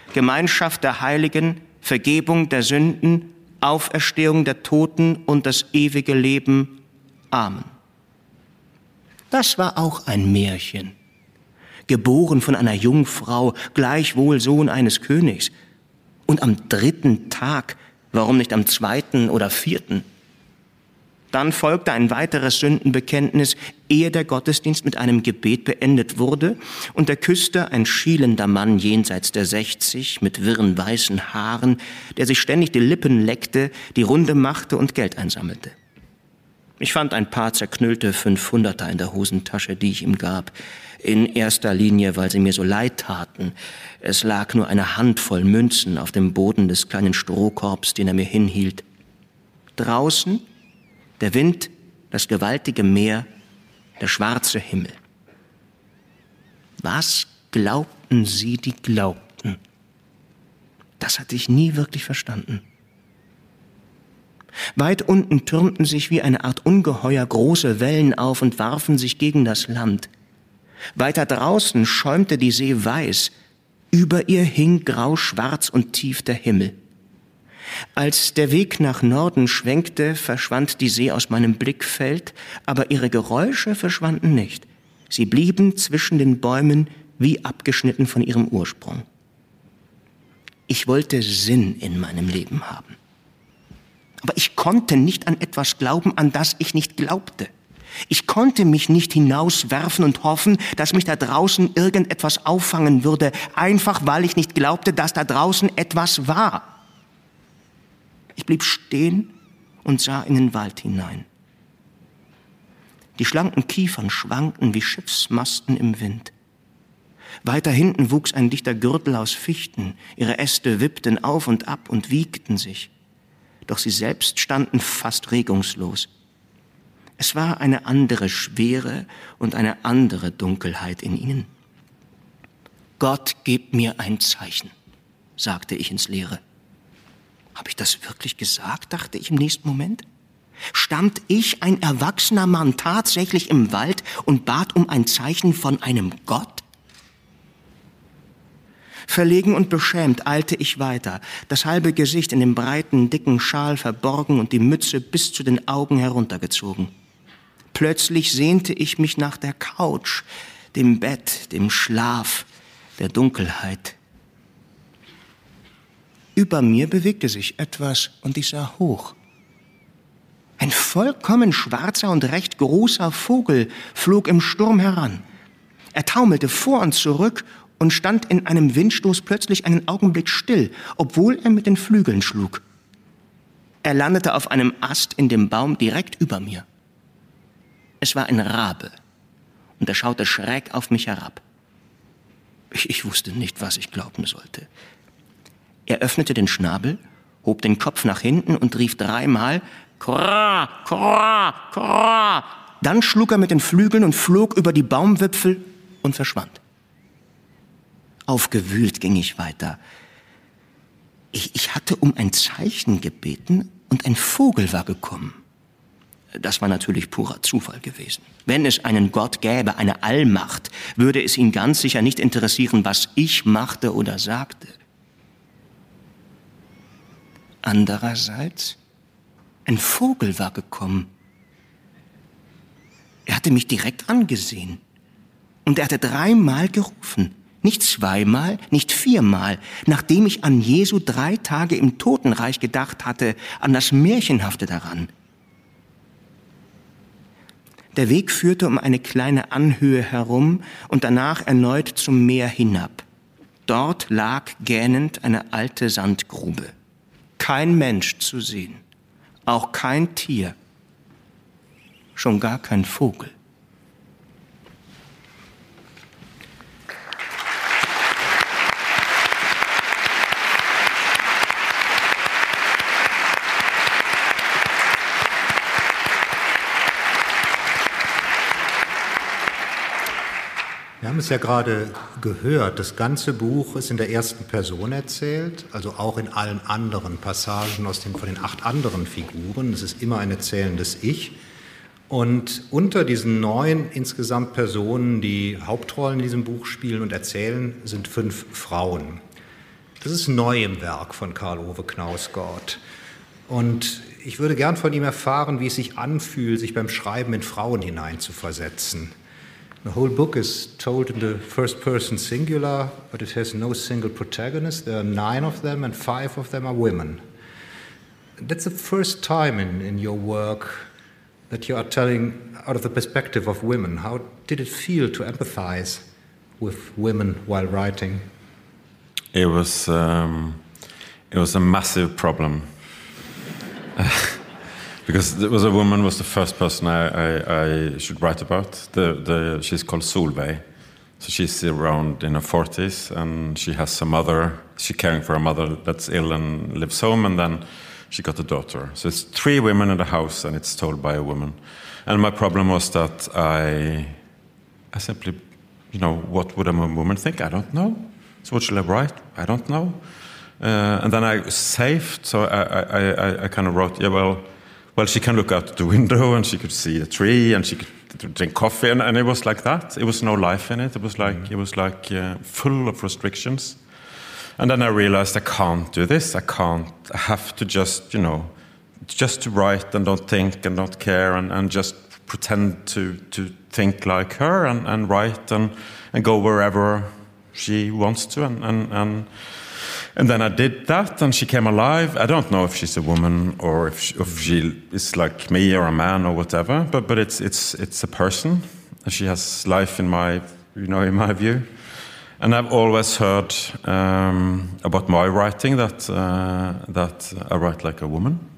Gemeinschaft der Heiligen, Vergebung der Sünden, Auferstehung der Toten und das ewige Leben. Amen. Das war auch ein Märchen. Geboren von einer Jungfrau, gleichwohl Sohn eines Königs. Und am dritten Tag, warum nicht am zweiten oder vierten? Dann folgte ein weiteres Sündenbekenntnis, ehe der Gottesdienst mit einem Gebet beendet wurde und der Küster, ein schielender Mann jenseits der 60 mit wirren weißen Haaren, der sich ständig die Lippen leckte, die Runde machte und Geld einsammelte. Ich fand ein paar zerknüllte Fünfhunderter in der Hosentasche, die ich ihm gab. In erster Linie, weil sie mir so leid taten. Es lag nur eine Handvoll Münzen auf dem Boden des kleinen Strohkorbs, den er mir hinhielt. Draußen der Wind, das gewaltige Meer, der schwarze Himmel. Was glaubten sie, die glaubten? Das hatte ich nie wirklich verstanden. Weit unten türmten sich wie eine Art Ungeheuer große Wellen auf und warfen sich gegen das Land. Weiter draußen schäumte die See weiß, über ihr hing grau, schwarz und tief der Himmel. Als der Weg nach Norden schwenkte, verschwand die See aus meinem Blickfeld, aber ihre Geräusche verschwanden nicht. Sie blieben zwischen den Bäumen wie abgeschnitten von ihrem Ursprung. Ich wollte Sinn in meinem Leben haben. Aber ich konnte nicht an etwas glauben, an das ich nicht glaubte. Ich konnte mich nicht hinauswerfen und hoffen, dass mich da draußen irgendetwas auffangen würde, einfach weil ich nicht glaubte, dass da draußen etwas war. Ich blieb stehen und sah in den Wald hinein. Die schlanken Kiefern schwankten wie Schiffsmasten im Wind. Weiter hinten wuchs ein dichter Gürtel aus Fichten, ihre Äste wippten auf und ab und wiegten sich. Doch sie selbst standen fast regungslos. Es war eine andere Schwere und eine andere Dunkelheit in ihnen. Gott, gib mir ein Zeichen, sagte ich ins Leere. Habe ich das wirklich gesagt, dachte ich im nächsten Moment. Stand ich, ein erwachsener Mann, tatsächlich im Wald und bat um ein Zeichen von einem Gott? Verlegen und beschämt eilte ich weiter, das halbe Gesicht in dem breiten, dicken Schal verborgen und die Mütze bis zu den Augen heruntergezogen. Plötzlich sehnte ich mich nach der Couch, dem Bett, dem Schlaf, der Dunkelheit. Über mir bewegte sich etwas und ich sah hoch. Ein vollkommen schwarzer und recht großer Vogel flog im Sturm heran. Er taumelte vor und zurück und stand in einem Windstoß plötzlich einen Augenblick still, obwohl er mit den Flügeln schlug. Er landete auf einem Ast in dem Baum direkt über mir. Es war ein Rabe und er schaute schräg auf mich herab. Ich, ich wusste nicht, was ich glauben sollte. Er öffnete den Schnabel, hob den Kopf nach hinten und rief dreimal Kra, Kra, Kra. Dann schlug er mit den Flügeln und flog über die Baumwipfel und verschwand. Aufgewühlt ging ich weiter. Ich, ich hatte um ein Zeichen gebeten und ein Vogel war gekommen. Das war natürlich purer Zufall gewesen. Wenn es einen Gott gäbe, eine Allmacht, würde es ihn ganz sicher nicht interessieren, was ich machte oder sagte. Andererseits, ein Vogel war gekommen. Er hatte mich direkt angesehen. Und er hatte dreimal gerufen. Nicht zweimal, nicht viermal, nachdem ich an Jesu drei Tage im Totenreich gedacht hatte, an das Märchenhafte daran. Der Weg führte um eine kleine Anhöhe herum und danach erneut zum Meer hinab. dort lag gähnend eine alte Sandgrube. Kein Mensch zu sehen, auch kein Tier, schon gar kein Vogel. Haben es ja gerade gehört, das ganze Buch ist in der ersten Person erzählt, also auch in allen anderen Passagen aus den, von den acht anderen Figuren. Es ist immer ein erzählendes Ich. Und unter diesen neun insgesamt Personen, die Hauptrollen in diesem Buch spielen und erzählen, sind fünf Frauen. Das ist neu im Werk von Karl-Ove Knausgott. Und ich würde gern von ihm erfahren, wie es sich anfühlt, sich beim Schreiben in Frauen hineinzuversetzen. The whole book is told in the first person singular, but it has no single protagonist. There are nine of them, and five of them are women. That's the first time in, in your work that you are telling out of the perspective of women. How did it feel to empathize with women while writing? It was, um, it was a massive problem. [laughs] because there was a woman was the first person I, I, I should write about. The, the, she's called Solveig. So she's around in her 40s and she has a mother. She's caring for a mother that's ill and lives home, and then she got a daughter. So it's three women in the house, and it's told by a woman. And my problem was that I, I simply, you know, what would a woman think? I don't know. So what should I write? I don't know. Uh, and then I saved, so I, I, I, I kind of wrote, yeah, well, well, she can look out the window and she could see a tree and she could drink coffee, and, and it was like that. It was no life in it. It was like mm. it was like uh, full of restrictions. And then I realized I can't do this. I can't. I have to just, you know, just to write and don't think and don't care and, and just pretend to to think like her and, and write and, and go wherever she wants to and, and, and and then I did that, and she came alive. I don't know if she's a woman or if she, if she is like me or a man or whatever, but but it's it's it's a person. She has life in my you know in my view, and I've always heard um, about my writing that uh, that I write like a woman.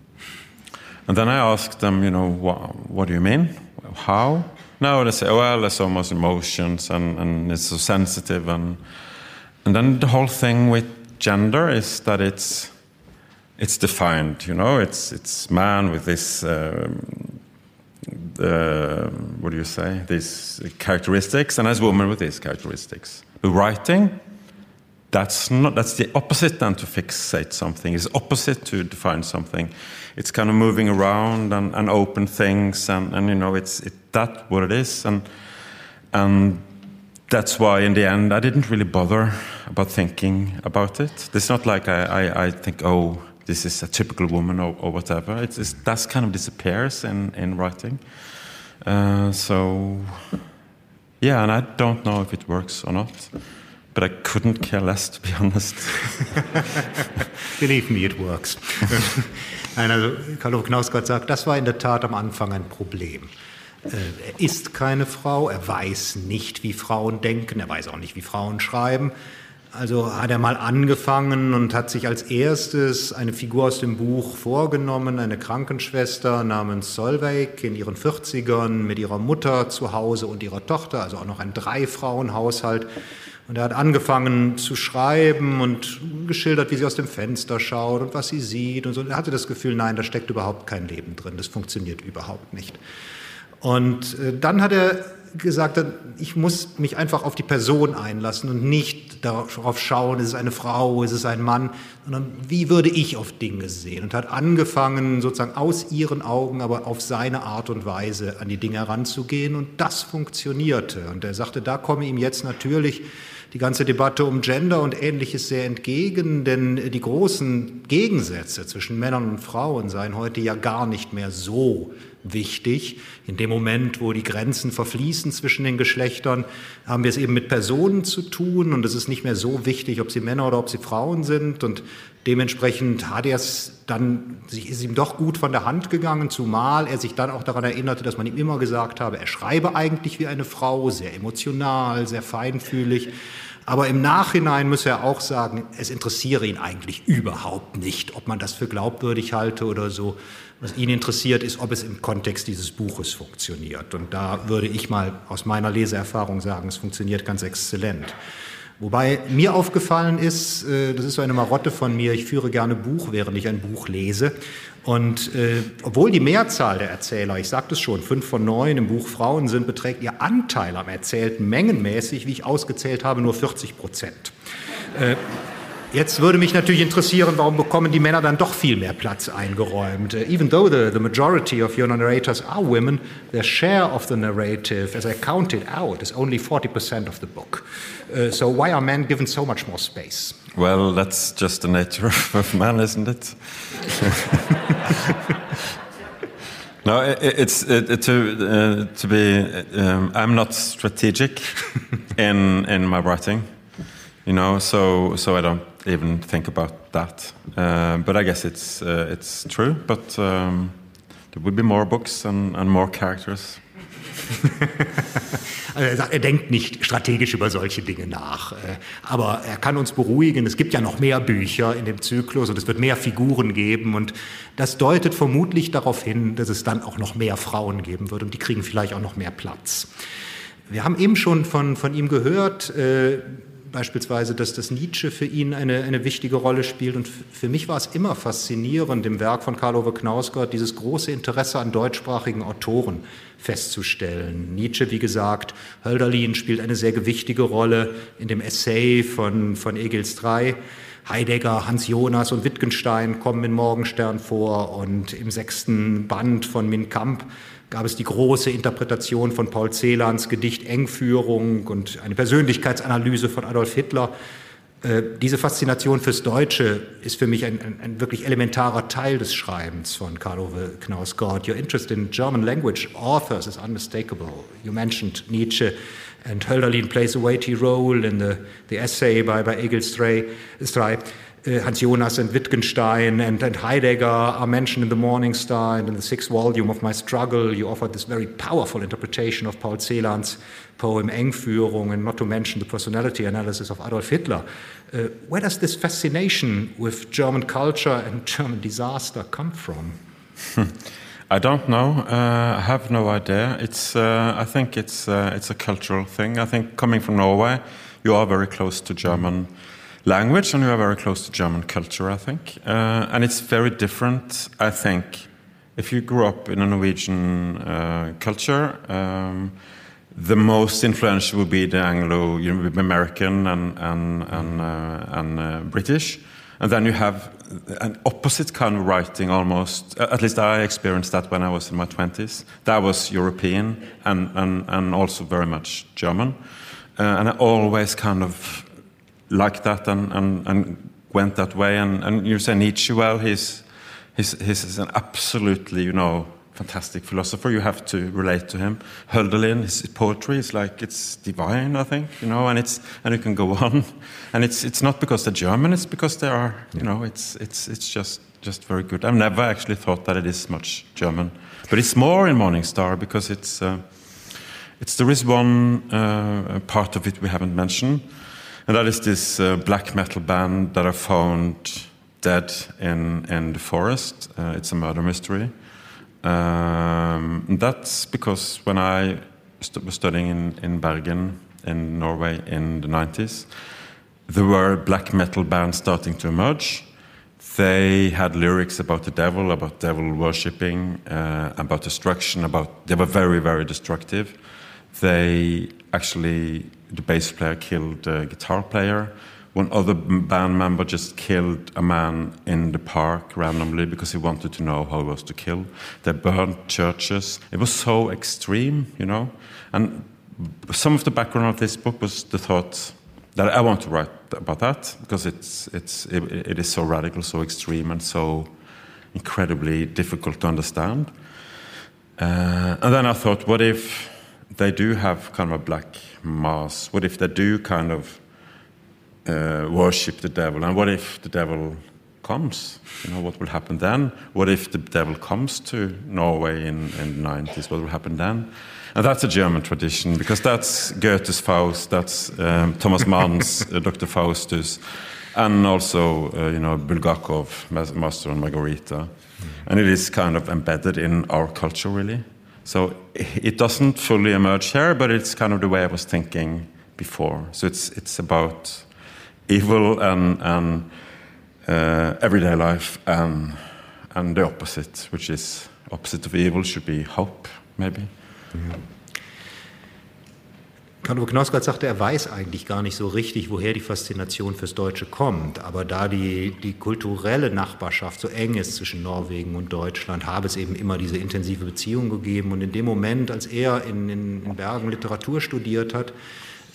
And then I asked them, you know, what, what do you mean? How? Now they say, well, there's so much emotions and, and it's so sensitive. And, and then the whole thing with gender is that it's it's defined. You know, it's it's man with this. Um, uh, what do you say? These characteristics, and as woman with these characteristics. The writing, that's not. That's the opposite than to fixate something. It's opposite to define something. It's kind of moving around and, and open things, and, and you know, it's it, that what it is, and and that's why in the end I didn't really bother about thinking about it. It's not like I, I, I think, oh, this is a typical woman or, or whatever. It's, it's, that kind of disappears in, in writing. Uh, so, yeah, and I don't know if it works or not. But I couldn't care less, to be [laughs] honest. [laughs] Believe me, it works. [laughs] Nein, also Karl Knausgott sagt, das war in der Tat am Anfang ein Problem. Äh, er ist keine Frau, er weiß nicht, wie Frauen denken, er weiß auch nicht, wie Frauen schreiben. Also hat er mal angefangen und hat sich als erstes eine Figur aus dem Buch vorgenommen, eine Krankenschwester namens Solveig in ihren 40ern mit ihrer Mutter zu Hause und ihrer Tochter, also auch noch ein Drei-Frauen-Haushalt. Und er hat angefangen zu schreiben und geschildert, wie sie aus dem Fenster schaut und was sie sieht und so. Er hatte das Gefühl, nein, da steckt überhaupt kein Leben drin, das funktioniert überhaupt nicht. Und äh, dann hat er gesagt, ich muss mich einfach auf die Person einlassen und nicht darauf schauen, ist es eine Frau, ist es ein Mann, sondern wie würde ich auf Dinge sehen und hat angefangen, sozusagen aus ihren Augen, aber auf seine Art und Weise an die Dinge heranzugehen und das funktionierte. Und er sagte, da komme ihm jetzt natürlich die ganze Debatte um Gender und ähnliches sehr entgegen, denn die großen Gegensätze zwischen Männern und Frauen seien heute ja gar nicht mehr so wichtig. In dem Moment, wo die Grenzen verfließen zwischen den Geschlechtern, haben wir es eben mit Personen zu tun und es ist nicht mehr so wichtig, ob sie Männer oder ob sie Frauen sind und dementsprechend hat er es dann, ist ihm doch gut von der Hand gegangen, zumal er sich dann auch daran erinnerte, dass man ihm immer gesagt habe, er schreibe eigentlich wie eine Frau, sehr emotional, sehr feinfühlig. Aber im Nachhinein muss er auch sagen, es interessiere ihn eigentlich überhaupt nicht, ob man das für glaubwürdig halte oder so. Was ihn interessiert, ist, ob es im Kontext dieses Buches funktioniert. Und da würde ich mal aus meiner Leseerfahrung sagen, es funktioniert ganz exzellent. Wobei mir aufgefallen ist, äh, das ist so eine Marotte von mir, ich führe gerne Buch, während ich ein Buch lese. Und äh, obwohl die Mehrzahl der Erzähler, ich sagte es schon, fünf von neun im Buch Frauen sind, beträgt ihr Anteil am Erzählten mengenmäßig, wie ich ausgezählt habe, nur 40 Prozent. Äh, Jetzt würde mich natürlich interessieren, warum bekommen die Männer dann doch viel mehr Platz eingeräumt? Uh, even though the, the majority of your narrators are women, their share of the narrative, as I counted out, is only 40% of the book. Uh, so why are men given so much more space? Well, that's just the nature of man, isn't it? [laughs] no, it, it's it, to uh, to be. Um, I'm not strategic in in my writing, you know. So so I don't even think about that. Uh, but I guess it's uh, it's true. But um, there will be more books and, and more characters. [laughs] Also er, sagt, er denkt nicht strategisch über solche Dinge nach. Äh, aber er kann uns beruhigen. Es gibt ja noch mehr Bücher in dem Zyklus und es wird mehr Figuren geben. Und das deutet vermutlich darauf hin, dass es dann auch noch mehr Frauen geben wird und die kriegen vielleicht auch noch mehr Platz. Wir haben eben schon von, von ihm gehört, äh, beispielsweise, dass das Nietzsche für ihn eine, eine wichtige Rolle spielt. Und für mich war es immer faszinierend, im Werk von Karl Ove Knausgott dieses große Interesse an deutschsprachigen Autoren festzustellen. Nietzsche, wie gesagt, Hölderlin spielt eine sehr gewichtige Rolle in dem Essay von, von Egils III. Heidegger, Hans Jonas und Wittgenstein kommen in Morgenstern vor und im sechsten Band von Min Kamp gab es die große Interpretation von Paul Celans Gedicht Engführung und eine Persönlichkeitsanalyse von Adolf Hitler. Äh, diese Faszination fürs Deutsche ist für mich ein, ein, ein wirklich elementarer Teil des Schreibens von Karl Ove Knausgott. Your interest in German language authors is unmistakable. You mentioned Nietzsche and Hölderlin plays a weighty role in the, the essay by, by Egil Stray. Stray. Uh, Hans Jonas and Wittgenstein and, and, Heidegger are mentioned in the Morning Star and in the sixth volume of My Struggle. You offered this very powerful interpretation of Paul Celan's poem Engführung, and not to mention the personality analysis of Adolf Hitler. Uh, where does this fascination with German culture and German disaster come from? [laughs] I don't know. Uh, I have no idea. It's. Uh, I think it's. Uh, it's a cultural thing. I think coming from Norway, you are very close to German. Mm language, and we are very close to German culture, I think. Uh, and it's very different, I think. If you grew up in a Norwegian uh, culture, um, the most influential would be the Anglo American and, and, and, uh, and uh, British. And then you have an opposite kind of writing almost. At least I experienced that when I was in my 20s. That was European and, and, and also very much German. Uh, and I always kind of like that and, and, and went that way. And, and you say Nietzsche, well, he's, he's, he's an absolutely, you know, fantastic philosopher. You have to relate to him. Hölderlin, his poetry is like it's divine, I think, you know, and it's and you can go on, [laughs] and it's it's not because they're German, it's because they are, you know, it's it's it's just just very good. I've never actually thought that it is much German, but it's more in Morning Star because it's. Uh, it's there is one uh, part of it we haven't mentioned, and that is this uh, black metal band that I found dead in, in the forest. Uh, it's a murder mystery. Um, that's because when I st was studying in, in Bergen, in Norway, in the 90s, there were black metal bands starting to emerge. They had lyrics about the devil, about devil worshipping, uh, about destruction, about they were very, very destructive. They actually the bass player killed a guitar player. One other band member just killed a man in the park randomly because he wanted to know how he was to kill. They burned churches. It was so extreme, you know. And some of the background of this book was the thought that I want to write about that because it's it's it, it is so radical, so extreme, and so incredibly difficult to understand. Uh, and then I thought, what if they do have kind of a black mass? What if they do kind of uh, worship the devil? And what if the devil comes? You know, what will happen then? What if the devil comes to Norway in, in the 90s? What will happen then? And that's a German tradition because that's Goethe's Faust, that's um, Thomas Mann's uh, [laughs] Dr. Faustus, and also, uh, you know, Bulgakov, Master and Margarita. And it is kind of embedded in our culture, really. So it doesn't fully emerge here, but it's kind of the way I was thinking before. So it's, it's about evil and, and uh, everyday life and, and the opposite, which is opposite of evil should be hope, maybe. Karl Knausgard sagte, er weiß eigentlich gar nicht so richtig, woher die Faszination fürs Deutsche kommt. Aber da die, die kulturelle Nachbarschaft so eng ist zwischen Norwegen und Deutschland, habe es eben immer diese intensive Beziehung gegeben. Und in dem Moment, als er in, in, in Bergen Literatur studiert hat,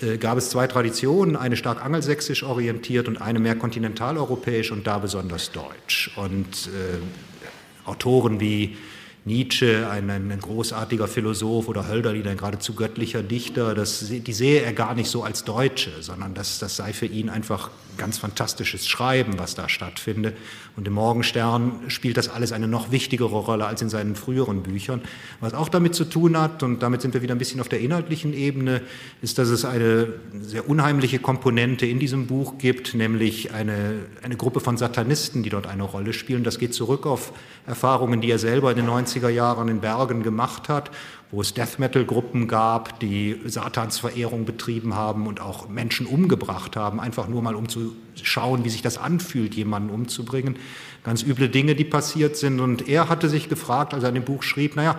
äh, gab es zwei Traditionen, eine stark angelsächsisch orientiert und eine mehr kontinentaleuropäisch und da besonders deutsch. Und äh, Autoren wie Nietzsche, ein, ein, großartiger Philosoph, oder Hölderlin, ein geradezu göttlicher Dichter, das, die sehe er gar nicht so als Deutsche, sondern das, das sei für ihn einfach ganz fantastisches Schreiben, was da stattfindet. Und im Morgenstern spielt das alles eine noch wichtigere Rolle als in seinen früheren Büchern. Was auch damit zu tun hat, und damit sind wir wieder ein bisschen auf der inhaltlichen Ebene, ist, dass es eine sehr unheimliche Komponente in diesem Buch gibt, nämlich eine, eine Gruppe von Satanisten, die dort eine Rolle spielen. Das geht zurück auf Erfahrungen, die er selber in den 90er Jahren in Bergen gemacht hat wo es Death Metal-Gruppen gab, die Satansverehrung betrieben haben und auch Menschen umgebracht haben, einfach nur mal um zu schauen, wie sich das anfühlt, jemanden umzubringen. Ganz üble Dinge, die passiert sind. Und er hatte sich gefragt, als er in dem Buch schrieb, naja,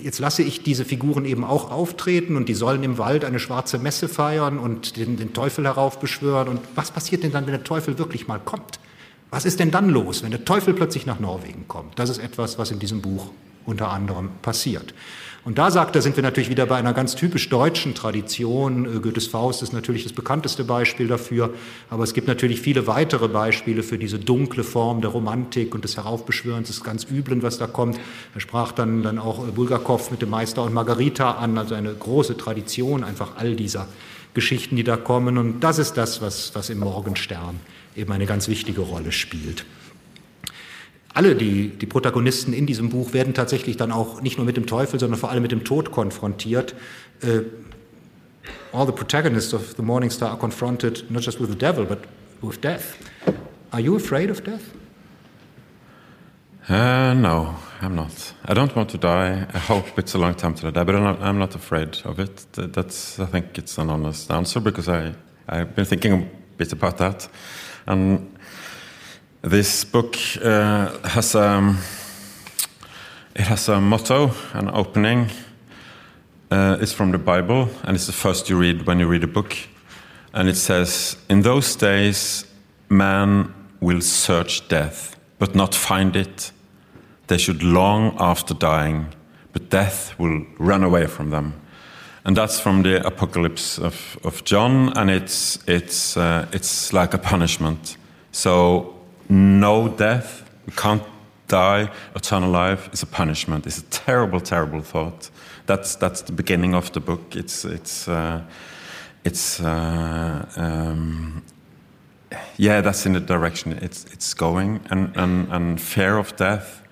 jetzt lasse ich diese Figuren eben auch auftreten und die sollen im Wald eine schwarze Messe feiern und den, den Teufel heraufbeschwören. Und was passiert denn dann, wenn der Teufel wirklich mal kommt? Was ist denn dann los, wenn der Teufel plötzlich nach Norwegen kommt? Das ist etwas, was in diesem Buch unter anderem passiert. Und da sagt er, sind wir natürlich wieder bei einer ganz typisch deutschen Tradition. Äh, Goethes Faust ist natürlich das bekannteste Beispiel dafür, aber es gibt natürlich viele weitere Beispiele für diese dunkle Form der Romantik und des Heraufbeschwörens, des ganz Üblen, was da kommt. Er sprach dann, dann auch äh, Bulgakov mit dem Meister und Margarita an, also eine große Tradition einfach all dieser Geschichten, die da kommen. Und das ist das, was, was im Morgenstern eben eine ganz wichtige Rolle spielt alle die, die Protagonisten in diesem Buch werden tatsächlich dann auch nicht nur mit dem Teufel, sondern vor allem mit dem Tod konfrontiert. Uh, all the protagonists of the Morning Star are confronted not just with the devil, but with death. Are you afraid of death? Uh, no, I'm not. I don't want to die. I hope it's a long time to die, but I'm not, I'm not afraid of it. That's, I think it's an honest answer because I, I've been thinking a bit about that. And This book uh, has a um, it has a motto, an opening. Uh, it's from the Bible, and it's the first you read when you read a book. And it says, "In those days, man will search death, but not find it. They should long after dying, but death will run away from them." And that's from the Apocalypse of, of John, and it's it's uh, it's like a punishment. So no death, we can't die, eternal life is a punishment. It's a terrible, terrible thought. That's that's the beginning of the book. It's it's uh, it's uh, um, yeah, that's in the direction it's it's going, and, and and fear of death,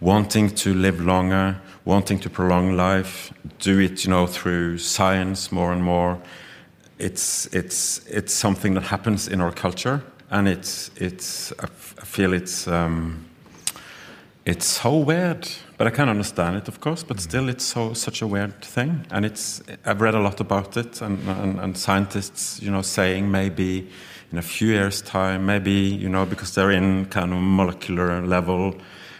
wanting to live longer, wanting to prolong life, do it you know through science more and more. It's it's it's something that happens in our culture and it's it's I feel it's um, it's so weird, but I can understand it, of course. But still, it's so such a weird thing, and it's I've read a lot about it, and, and, and scientists, you know, saying maybe in a few years' time, maybe you know, because they're in kind of molecular level.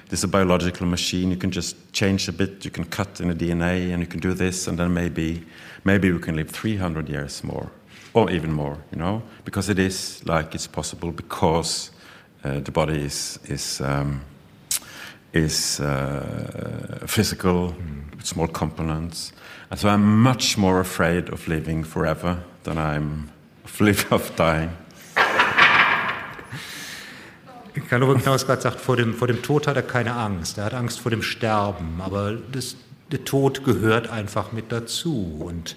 This is a biological machine. You can just change a bit. You can cut in the DNA, and you can do this, and then maybe, maybe we can live 300 years more or even more, you know, because it is like it's possible because uh, the body is is um, is uh, physical, mm. small components, and so I'm much more afraid of living forever than I'm of, of dying. Karl Uwe Knausgard sagt, vor dem, vor dem Tod hat er keine Angst. Er hat Angst vor dem Sterben. Aber das, der Tod gehört einfach mit dazu. Und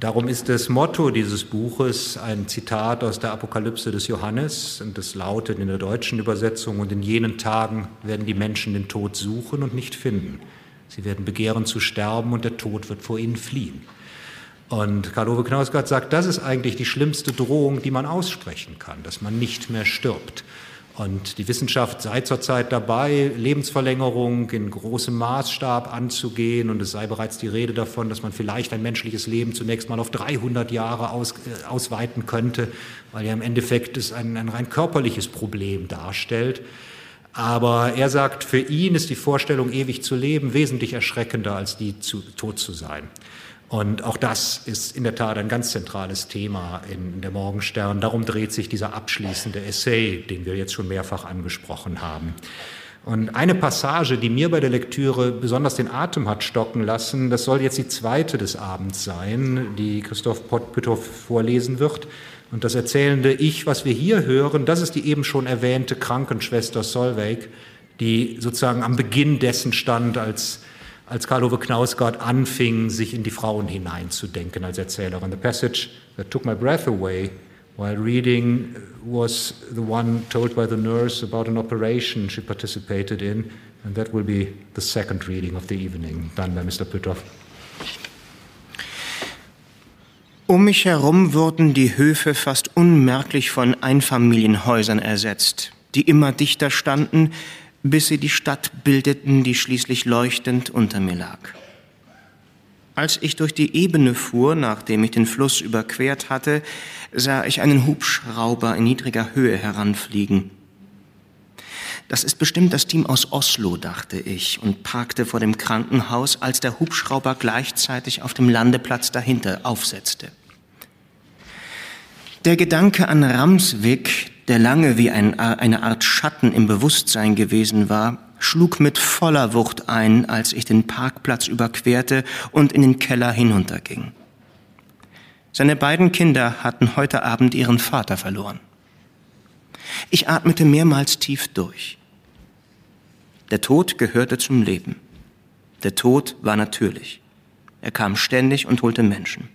Darum ist das Motto dieses Buches ein Zitat aus der Apokalypse des Johannes und das lautet in der deutschen Übersetzung, und in jenen Tagen werden die Menschen den Tod suchen und nicht finden. Sie werden begehren zu sterben und der Tod wird vor ihnen fliehen. Und Karl-Ove Knausgard sagt, das ist eigentlich die schlimmste Drohung, die man aussprechen kann, dass man nicht mehr stirbt. Und die Wissenschaft sei zurzeit dabei, Lebensverlängerung in großem Maßstab anzugehen. Und es sei bereits die Rede davon, dass man vielleicht ein menschliches Leben zunächst mal auf 300 Jahre aus, äh, ausweiten könnte, weil ja im Endeffekt es ein, ein rein körperliches Problem darstellt. Aber er sagt, für ihn ist die Vorstellung, ewig zu leben, wesentlich erschreckender als die zu, tot zu sein. Und auch das ist in der Tat ein ganz zentrales Thema in der Morgenstern. Darum dreht sich dieser abschließende Essay, den wir jetzt schon mehrfach angesprochen haben. Und eine Passage, die mir bei der Lektüre besonders den Atem hat stocken lassen, das soll jetzt die zweite des Abends sein, die Christoph Potpüthoff vorlesen wird. Und das erzählende Ich, was wir hier hören, das ist die eben schon erwähnte Krankenschwester Solveig, die sozusagen am Beginn dessen stand, als als Karl-Ove Knausgard anfing, sich in die Frauen hineinzudenken als Erzählerin. The passage that took my breath away while reading was the one told by the nurse about an operation she participated in, and that will be the second reading of the evening, done by Mr. Püthoff. Um mich herum wurden die Höfe fast unmerklich von Einfamilienhäusern ersetzt, die immer dichter standen, bis sie die Stadt bildeten, die schließlich leuchtend unter mir lag. Als ich durch die Ebene fuhr, nachdem ich den Fluss überquert hatte, sah ich einen Hubschrauber in niedriger Höhe heranfliegen. Das ist bestimmt das Team aus Oslo, dachte ich, und parkte vor dem Krankenhaus, als der Hubschrauber gleichzeitig auf dem Landeplatz dahinter aufsetzte. Der Gedanke an Ramsvik, der lange wie ein, eine Art Schatten im Bewusstsein gewesen war, schlug mit voller Wucht ein, als ich den Parkplatz überquerte und in den Keller hinunterging. Seine beiden Kinder hatten heute Abend ihren Vater verloren. Ich atmete mehrmals tief durch. Der Tod gehörte zum Leben. Der Tod war natürlich. Er kam ständig und holte Menschen.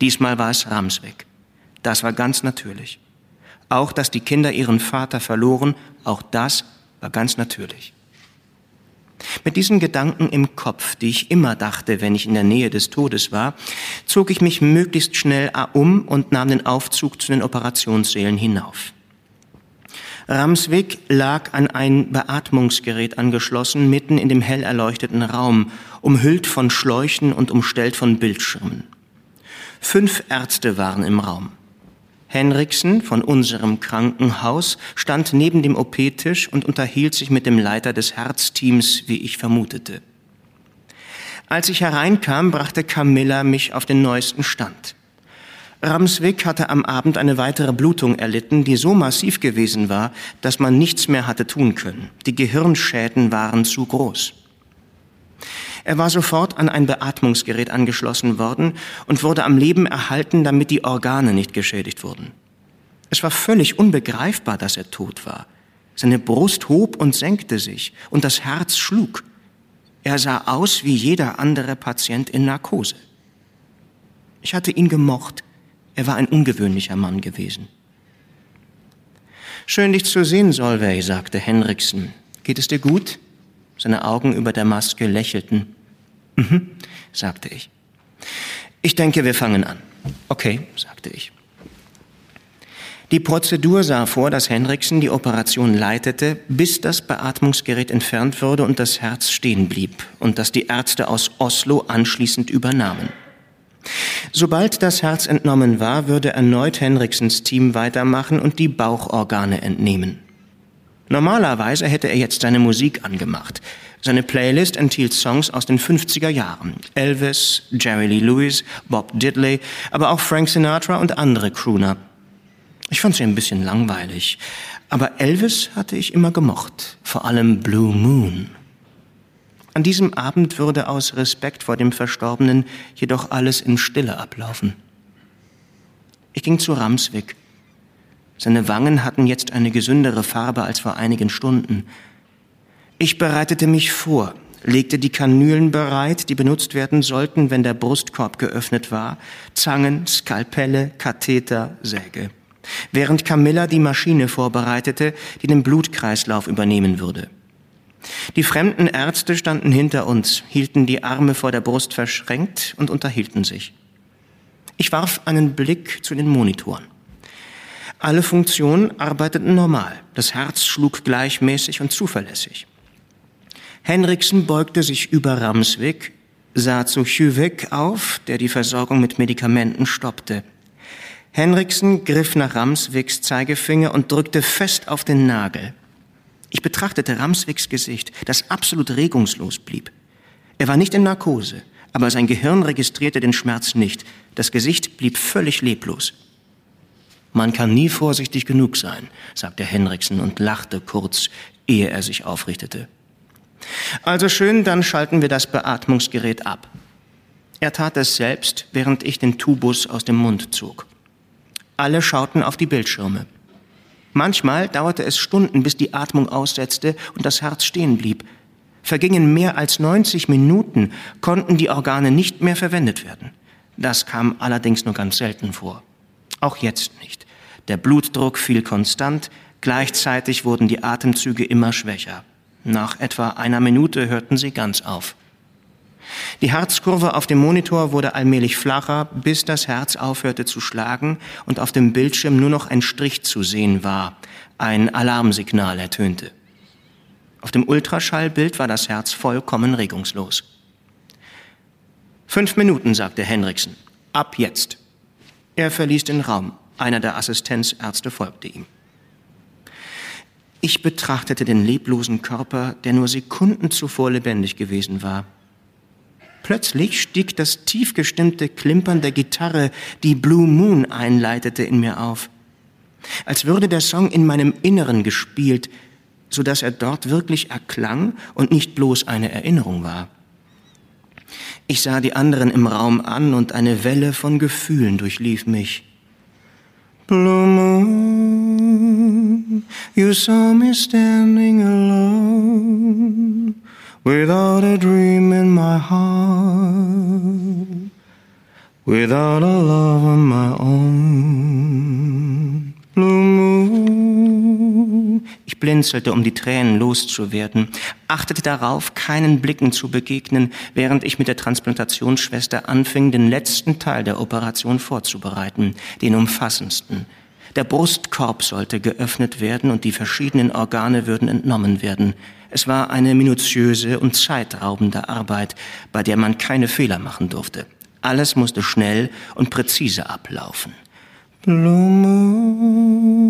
Diesmal war es Ramsweg. Das war ganz natürlich. Auch, dass die Kinder ihren Vater verloren, auch das war ganz natürlich. Mit diesen Gedanken im Kopf, die ich immer dachte, wenn ich in der Nähe des Todes war, zog ich mich möglichst schnell um und nahm den Aufzug zu den Operationssälen hinauf. Ramswick lag an ein Beatmungsgerät angeschlossen, mitten in dem hell erleuchteten Raum, umhüllt von Schläuchen und umstellt von Bildschirmen. Fünf Ärzte waren im Raum. Henriksen von unserem Krankenhaus stand neben dem OP-Tisch und unterhielt sich mit dem Leiter des Herzteams, wie ich vermutete. Als ich hereinkam, brachte Camilla mich auf den neuesten Stand. Ramswick hatte am Abend eine weitere Blutung erlitten, die so massiv gewesen war, dass man nichts mehr hatte tun können. Die Gehirnschäden waren zu groß. Er war sofort an ein Beatmungsgerät angeschlossen worden und wurde am Leben erhalten, damit die Organe nicht geschädigt wurden. Es war völlig unbegreifbar, dass er tot war. Seine Brust hob und senkte sich und das Herz schlug. Er sah aus wie jeder andere Patient in Narkose. Ich hatte ihn gemocht. Er war ein ungewöhnlicher Mann gewesen. Schön dich zu sehen, Solveig, sagte Henriksen. Geht es dir gut? Seine Augen über der Maske lächelten. Mhm, sagte ich. Ich denke, wir fangen an. Okay, sagte ich. Die Prozedur sah vor, dass Henriksen die Operation leitete, bis das Beatmungsgerät entfernt wurde und das Herz stehen blieb und dass die Ärzte aus Oslo anschließend übernahmen. Sobald das Herz entnommen war, würde erneut Henriksens Team weitermachen und die Bauchorgane entnehmen. Normalerweise hätte er jetzt seine Musik angemacht. Seine Playlist enthielt Songs aus den 50er Jahren. Elvis, Jerry Lee Lewis, Bob Diddley, aber auch Frank Sinatra und andere Crooner. Ich fand sie ein bisschen langweilig. Aber Elvis hatte ich immer gemocht. Vor allem Blue Moon. An diesem Abend würde aus Respekt vor dem Verstorbenen jedoch alles in Stille ablaufen. Ich ging zu Ramswick. Seine Wangen hatten jetzt eine gesündere Farbe als vor einigen Stunden. Ich bereitete mich vor, legte die Kanülen bereit, die benutzt werden sollten, wenn der Brustkorb geöffnet war, Zangen, Skalpelle, Katheter, Säge. Während Camilla die Maschine vorbereitete, die den Blutkreislauf übernehmen würde. Die fremden Ärzte standen hinter uns, hielten die Arme vor der Brust verschränkt und unterhielten sich. Ich warf einen Blick zu den Monitoren. Alle Funktionen arbeiteten normal. Das Herz schlug gleichmäßig und zuverlässig. Henriksen beugte sich über Ramswick, sah zu Hüvek auf, der die Versorgung mit Medikamenten stoppte. Henriksen griff nach Ramswicks Zeigefinger und drückte fest auf den Nagel. Ich betrachtete Ramswicks Gesicht, das absolut regungslos blieb. Er war nicht in Narkose, aber sein Gehirn registrierte den Schmerz nicht. Das Gesicht blieb völlig leblos. Man kann nie vorsichtig genug sein, sagte Henriksen und lachte kurz, ehe er sich aufrichtete. Also schön, dann schalten wir das Beatmungsgerät ab. Er tat es selbst, während ich den Tubus aus dem Mund zog. Alle schauten auf die Bildschirme. Manchmal dauerte es Stunden, bis die Atmung aussetzte und das Herz stehen blieb. Vergingen mehr als 90 Minuten, konnten die Organe nicht mehr verwendet werden. Das kam allerdings nur ganz selten vor. Auch jetzt nicht. Der Blutdruck fiel konstant, gleichzeitig wurden die Atemzüge immer schwächer. Nach etwa einer Minute hörten sie ganz auf. Die Herzkurve auf dem Monitor wurde allmählich flacher, bis das Herz aufhörte zu schlagen und auf dem Bildschirm nur noch ein Strich zu sehen war. Ein Alarmsignal ertönte. Auf dem Ultraschallbild war das Herz vollkommen regungslos. Fünf Minuten, sagte Henriksen. Ab jetzt. Er verließ den Raum. Einer der Assistenzärzte folgte ihm. Ich betrachtete den leblosen Körper, der nur Sekunden zuvor lebendig gewesen war. Plötzlich stieg das tief gestimmte Klimpern der Gitarre, die Blue Moon einleitete, in mir auf. Als würde der Song in meinem Inneren gespielt, so dass er dort wirklich erklang und nicht bloß eine Erinnerung war. Ich sah die anderen im Raum an und eine Welle von Gefühlen durchlief mich. Blue moon, you saw me standing alone without a dream in my heart, without a love of my own. Blue moon. Ich blinzelte, um die Tränen loszuwerden, achtete darauf, keinen Blicken zu begegnen, während ich mit der Transplantationsschwester anfing, den letzten Teil der Operation vorzubereiten, den umfassendsten. Der Brustkorb sollte geöffnet werden und die verschiedenen Organe würden entnommen werden. Es war eine minutiöse und zeitraubende Arbeit, bei der man keine Fehler machen durfte. Alles musste schnell und präzise ablaufen. Blue moon,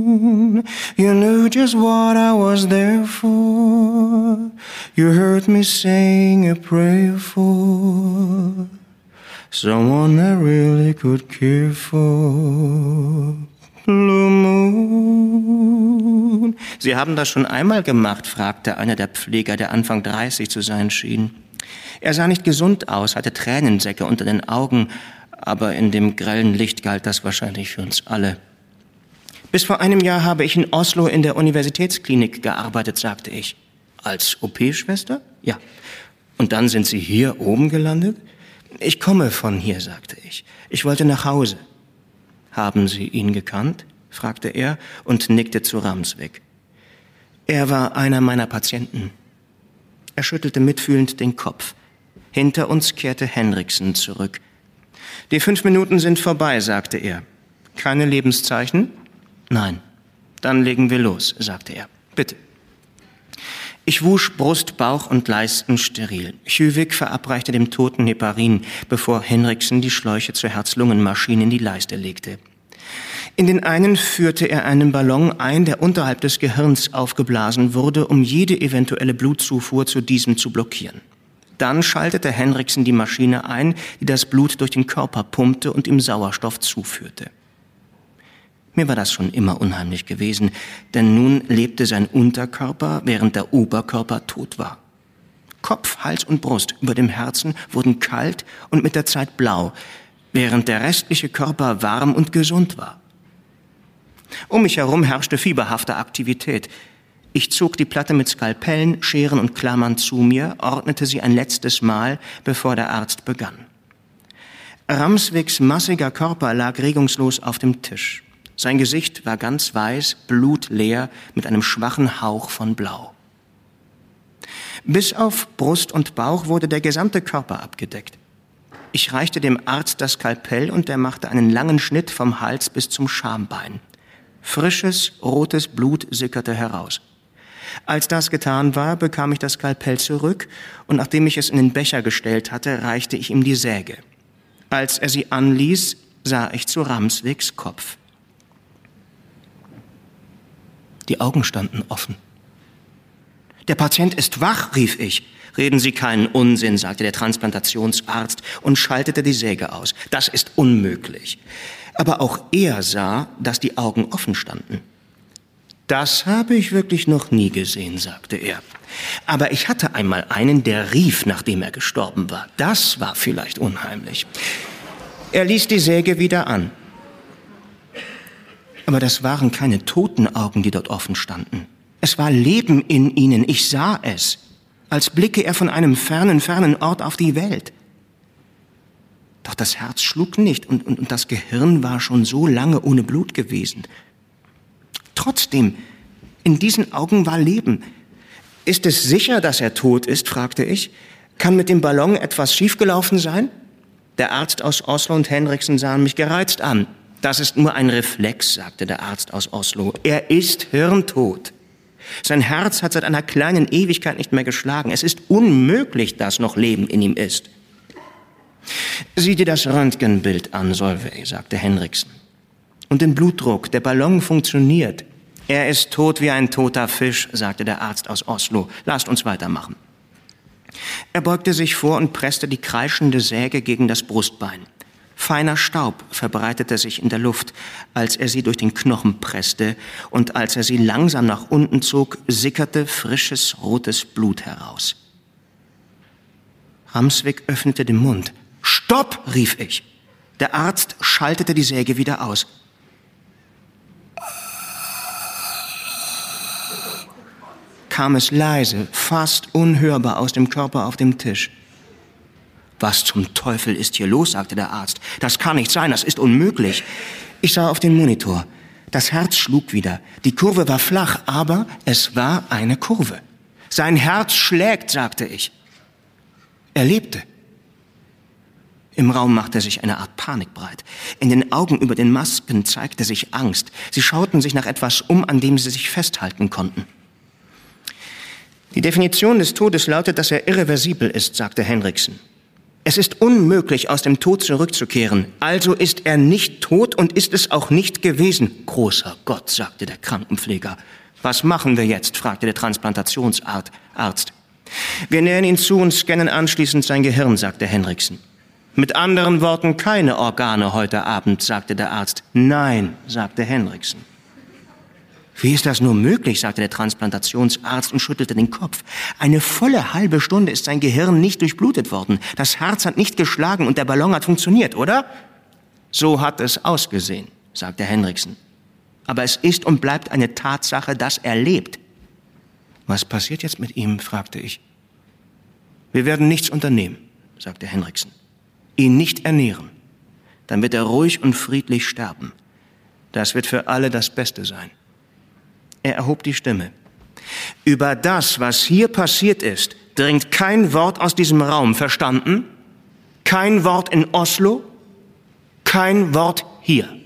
you knew just what I was there for. You heard me sing a prayer for someone I really could care for. Blue moon. Sie haben das schon einmal gemacht, fragte einer der Pfleger, der Anfang 30 zu sein schien. Er sah nicht gesund aus, hatte Tränensäcke unter den Augen, aber in dem grellen Licht galt das wahrscheinlich für uns alle. Bis vor einem Jahr habe ich in Oslo in der Universitätsklinik gearbeitet, sagte ich. Als OP-Schwester? Ja. Und dann sind Sie hier oben gelandet? Ich komme von hier, sagte ich. Ich wollte nach Hause. Haben Sie ihn gekannt? fragte er und nickte zu Ramsweg. Er war einer meiner Patienten. Er schüttelte mitfühlend den Kopf. Hinter uns kehrte Henriksen zurück. Die fünf Minuten sind vorbei, sagte er. Keine Lebenszeichen? Nein. Dann legen wir los, sagte er. Bitte. Ich wusch Brust, Bauch und Leisten steril. Chüwig verabreichte dem Toten Heparin, bevor Henriksen die Schläuche zur Herz-Lungen-Maschine in die Leiste legte. In den einen führte er einen Ballon ein, der unterhalb des Gehirns aufgeblasen wurde, um jede eventuelle Blutzufuhr zu diesem zu blockieren. Dann schaltete Henriksen die Maschine ein, die das Blut durch den Körper pumpte und ihm Sauerstoff zuführte. Mir war das schon immer unheimlich gewesen, denn nun lebte sein Unterkörper, während der Oberkörper tot war. Kopf, Hals und Brust über dem Herzen wurden kalt und mit der Zeit blau, während der restliche Körper warm und gesund war. Um mich herum herrschte fieberhafte Aktivität. Ich zog die Platte mit Skalpellen, Scheren und Klammern zu mir, ordnete sie ein letztes Mal, bevor der Arzt begann. Ramswicks massiger Körper lag regungslos auf dem Tisch. Sein Gesicht war ganz weiß, blutleer, mit einem schwachen Hauch von Blau. Bis auf Brust und Bauch wurde der gesamte Körper abgedeckt. Ich reichte dem Arzt das Skalpell und er machte einen langen Schnitt vom Hals bis zum Schambein. Frisches, rotes Blut sickerte heraus. Als das getan war, bekam ich das Skalpell zurück und nachdem ich es in den Becher gestellt hatte, reichte ich ihm die Säge. Als er sie anließ, sah ich zu Ramswicks Kopf. Die Augen standen offen. Der Patient ist wach, rief ich. Reden Sie keinen Unsinn, sagte der Transplantationsarzt und schaltete die Säge aus. Das ist unmöglich. Aber auch er sah, dass die Augen offen standen. Das habe ich wirklich noch nie gesehen, sagte er. Aber ich hatte einmal einen, der rief, nachdem er gestorben war. Das war vielleicht unheimlich. Er ließ die Säge wieder an. Aber das waren keine toten Augen, die dort offen standen. Es war Leben in ihnen, ich sah es, als blicke er von einem fernen, fernen Ort auf die Welt. Doch das Herz schlug nicht und, und, und das Gehirn war schon so lange ohne Blut gewesen. Trotzdem, in diesen Augen war Leben. Ist es sicher, dass er tot ist? fragte ich. Kann mit dem Ballon etwas schiefgelaufen sein? Der Arzt aus Oslo und Henriksen sahen mich gereizt an. Das ist nur ein Reflex, sagte der Arzt aus Oslo. Er ist hirntot. Sein Herz hat seit einer kleinen Ewigkeit nicht mehr geschlagen. Es ist unmöglich, dass noch Leben in ihm ist. Sieh dir das Röntgenbild an, Solveig, sagte Henriksen. Und den Blutdruck. Der Ballon funktioniert. Er ist tot wie ein toter Fisch, sagte der Arzt aus Oslo. Lasst uns weitermachen. Er beugte sich vor und presste die kreischende Säge gegen das Brustbein. Feiner Staub verbreitete sich in der Luft, als er sie durch den Knochen presste, und als er sie langsam nach unten zog, sickerte frisches rotes Blut heraus. Ramswick öffnete den Mund. Stopp! rief ich. Der Arzt schaltete die Säge wieder aus. kam es leise, fast unhörbar aus dem Körper auf dem Tisch. Was zum Teufel ist hier los? sagte der Arzt. Das kann nicht sein, das ist unmöglich. Ich sah auf den Monitor. Das Herz schlug wieder. Die Kurve war flach, aber es war eine Kurve. Sein Herz schlägt, sagte ich. Er lebte. Im Raum machte sich eine Art Panik breit. In den Augen über den Masken zeigte sich Angst. Sie schauten sich nach etwas um, an dem sie sich festhalten konnten. Die Definition des Todes lautet, dass er irreversibel ist, sagte Henriksen. Es ist unmöglich, aus dem Tod zurückzukehren. Also ist er nicht tot und ist es auch nicht gewesen. Großer Gott, sagte der Krankenpfleger. Was machen wir jetzt? fragte der Transplantationsarzt. Wir nähern ihn zu und scannen anschließend sein Gehirn, sagte Henriksen. Mit anderen Worten keine Organe heute Abend, sagte der Arzt. Nein, sagte Henriksen. Wie ist das nur möglich, sagte der Transplantationsarzt und schüttelte den Kopf. Eine volle halbe Stunde ist sein Gehirn nicht durchblutet worden. Das Herz hat nicht geschlagen und der Ballon hat funktioniert, oder? So hat es ausgesehen, sagte Henriksen. Aber es ist und bleibt eine Tatsache, dass er lebt. Was passiert jetzt mit ihm? fragte ich. Wir werden nichts unternehmen, sagte Henriksen. Ihn nicht ernähren. Dann wird er ruhig und friedlich sterben. Das wird für alle das Beste sein. Er erhob die Stimme. Über das, was hier passiert ist, dringt kein Wort aus diesem Raum, verstanden? Kein Wort in Oslo, kein Wort hier.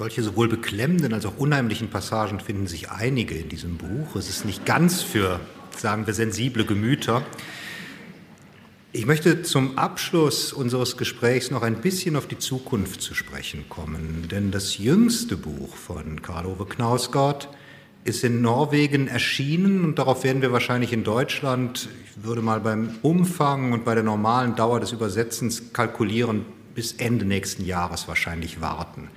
Solche sowohl beklemmenden als auch unheimlichen Passagen finden sich einige in diesem Buch. Es ist nicht ganz für, sagen wir, sensible Gemüter. Ich möchte zum Abschluss unseres Gesprächs noch ein bisschen auf die Zukunft zu sprechen kommen, denn das jüngste Buch von Karl-Ove Knausgott, ist in Norwegen erschienen und darauf werden wir wahrscheinlich in Deutschland, ich würde mal beim Umfang und bei der normalen Dauer des Übersetzens kalkulieren, bis Ende nächsten Jahres wahrscheinlich warten.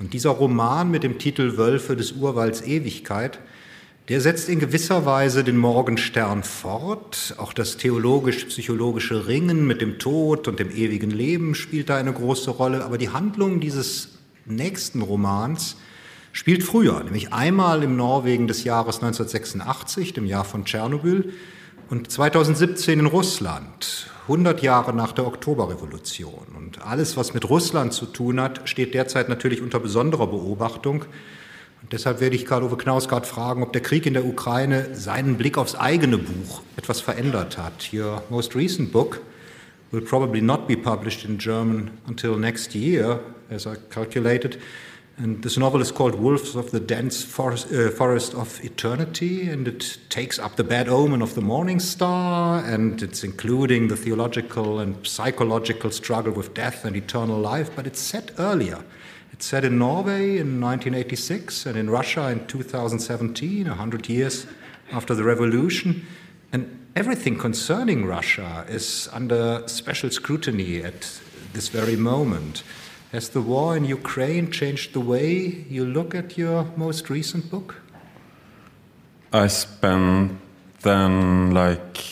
Und dieser Roman mit dem Titel Wölfe des Urwalds Ewigkeit, der setzt in gewisser Weise den Morgenstern fort. Auch das theologisch-psychologische Ringen mit dem Tod und dem ewigen Leben spielt da eine große Rolle. Aber die Handlung dieses nächsten Romans spielt früher, nämlich einmal im Norwegen des Jahres 1986, dem Jahr von Tschernobyl, und 2017 in Russland, 100 Jahre nach der Oktoberrevolution. Und alles, was mit Russland zu tun hat, steht derzeit natürlich unter besonderer Beobachtung. Und deshalb werde ich Karl-Uwe Knausgard fragen, ob der Krieg in der Ukraine seinen Blick aufs eigene Buch etwas verändert hat. Your most recent book will probably not be published in German until next year, as I calculated. And this novel is called Wolves of the Dense Forest, uh, Forest, of Eternity, and it takes up the bad omen of the morning star, and it's including the theological and psychological struggle with death and eternal life, but it's set earlier. It's set in Norway in 1986 and in Russia in 2017, 100 years after the revolution. And everything concerning Russia is under special scrutiny at this very moment. Has the war in Ukraine changed the way you look at your most recent book? I spent then like